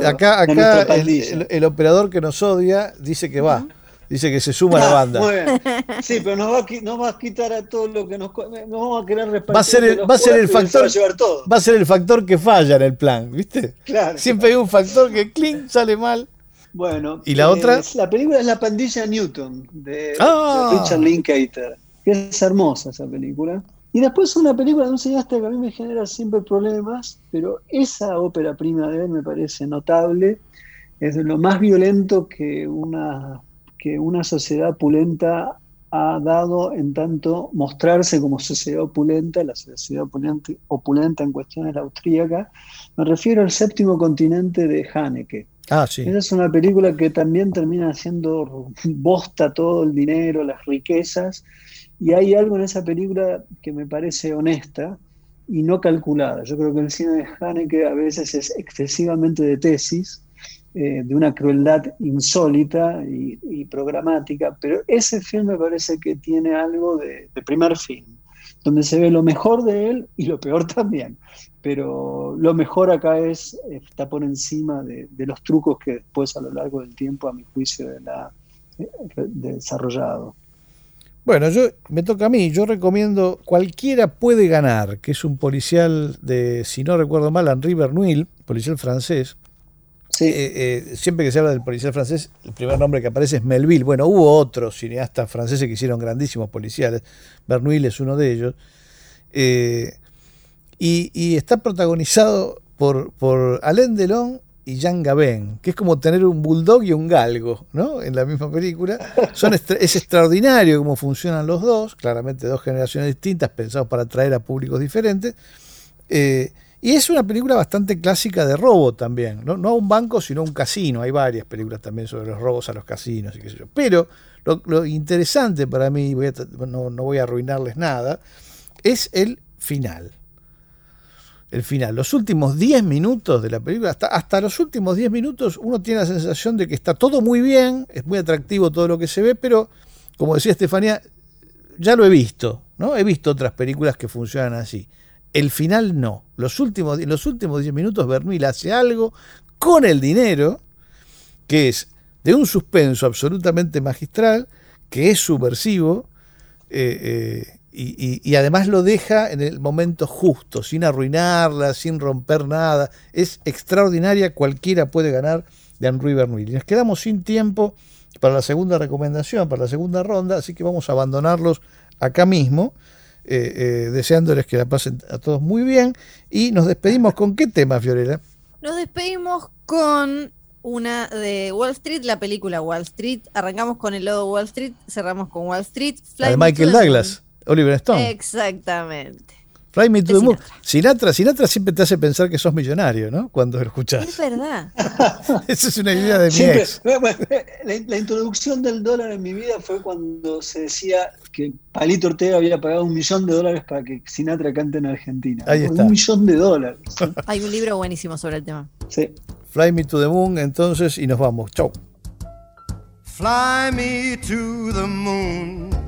acá acá el, operador que nos odia dice que va. Dice que se suma a la banda. (laughs) Sí, pero nos va, a, nos va a quitar a todo lo que nos, nos vamos a querer repartir. Va a ser el, va a ser el factor. Va a, ser el factor que falla en el plan, ¿viste? Claro. Siempre hay un factor que clink sale mal. Bueno, ¿y la otra? La película es La pandilla Newton, de, ah. Richard Linklater, que es hermosa esa película. Y después una película de un cineasta que a mí me genera siempre problemas, pero esa ópera prima de él me parece notable. Es de lo más violento que una, que una sociedad opulenta ha dado en tanto mostrarse como sociedad opulenta, la sociedad opulenta, opulenta en cuestiones austríacas. Me refiero al séptimo continente de Haneke Ah. Esa es una película que también termina haciendo bosta todo el dinero, las riquezas, y hay algo en esa película que me parece honesta y no calculada. Yo creo que el cine de Haneke a veces es excesivamente de tesis, eh, de una crueldad insólita y, programática, pero ese film me parece que tiene algo de primer fin, donde se ve lo mejor de él y lo peor (laughs) también pero lo mejor acá es, está por encima de, los trucos que después a lo largo del tiempo, a mi juicio, de la, desarrollado. Bueno, yo me toca a mí, yo recomiendo Cualquiera puede ganar, que es un policial de, si no recuerdo mal, Henri Bernuil, policial francés. Sí. Eh, eh, siempre que se habla del policial francés, el primer nombre que aparece es Melville. Bueno, hubo otros cineastas franceses que hicieron grandísimos policiales. Bernuil es uno de ellos. Eh, y, está protagonizado por, Alain Delon y Jean Gabin, que es como tener un bulldog y un galgo, ¿no? En la misma película. Es extraordinario cómo funcionan los dos, claramente dos generaciones distintas, pensados para atraer a públicos diferentes. Eh, y es una película bastante clásica de robo también, ¿no? a un banco, sino a un casino. Hay varias películas también sobre los robos a los casinos y qué sé yo. Pero lo, interesante para mí, no, no voy a arruinarles nada, es el final el final. Los últimos 10 minutos de la película, hasta, los últimos 10 minutos, uno tiene la sensación de que está todo muy bien, es muy atractivo todo lo que se ve, pero como decía Estefanía, ya lo he visto, ¿no? He visto otras películas que funcionan así. El final no. Los últimos, los últimos 10 minutos Bernuil hace algo con el dinero, que es de un suspenso absolutamente magistral, que es subversivo, eh, eh, y, además lo deja en el momento justo, sin arruinarla, sin romper nada. Es extraordinaria, cualquiera puede ganar de Henry Bernoulli. Nos quedamos sin tiempo para la segunda recomendación, para la segunda ronda, así que vamos a abandonarlos acá mismo, eh, eh, deseándoles que la pasen a todos muy bien. Y nos despedimos con qué tema, Fiorella. Nos despedimos con una de Wall Street, la película Wall Street. Arrancamos con el logo Wall Street, cerramos con Wall Street. de Michael Douglas. Oliver Stone. Exactamente. Fly Me to the Moon. Sinatra, Sinatra siempre te hace pensar que sos millonario, ¿no? Cuando lo escuchás. Es verdad. (laughs) Esa es una idea de mi ex. La, introducción del dólar en mi vida fue cuando se decía que Palito Ortega había pagado un millón de dólares para que Sinatra cante en Argentina. Ahí está. Un millón de dólares. (laughs) Hay un libro buenísimo sobre el tema. Sí. Fly Me to the Moon, entonces, y nos vamos. Chau. Fly me to the moon.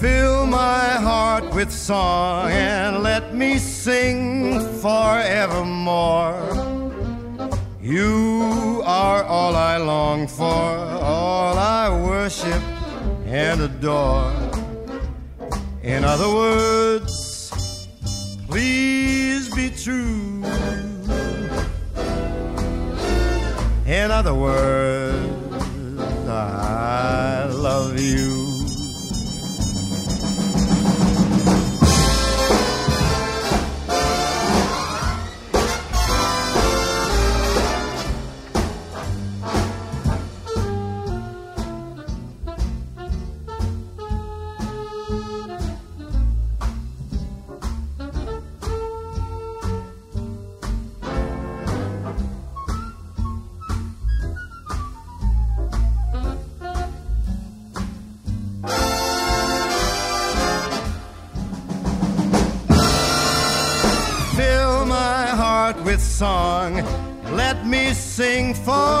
Fill my heart with song and let me sing forevermore. You are all I long for, all I worship and adore. In other words, please be true. In other words, I love you. Me sing forevermore.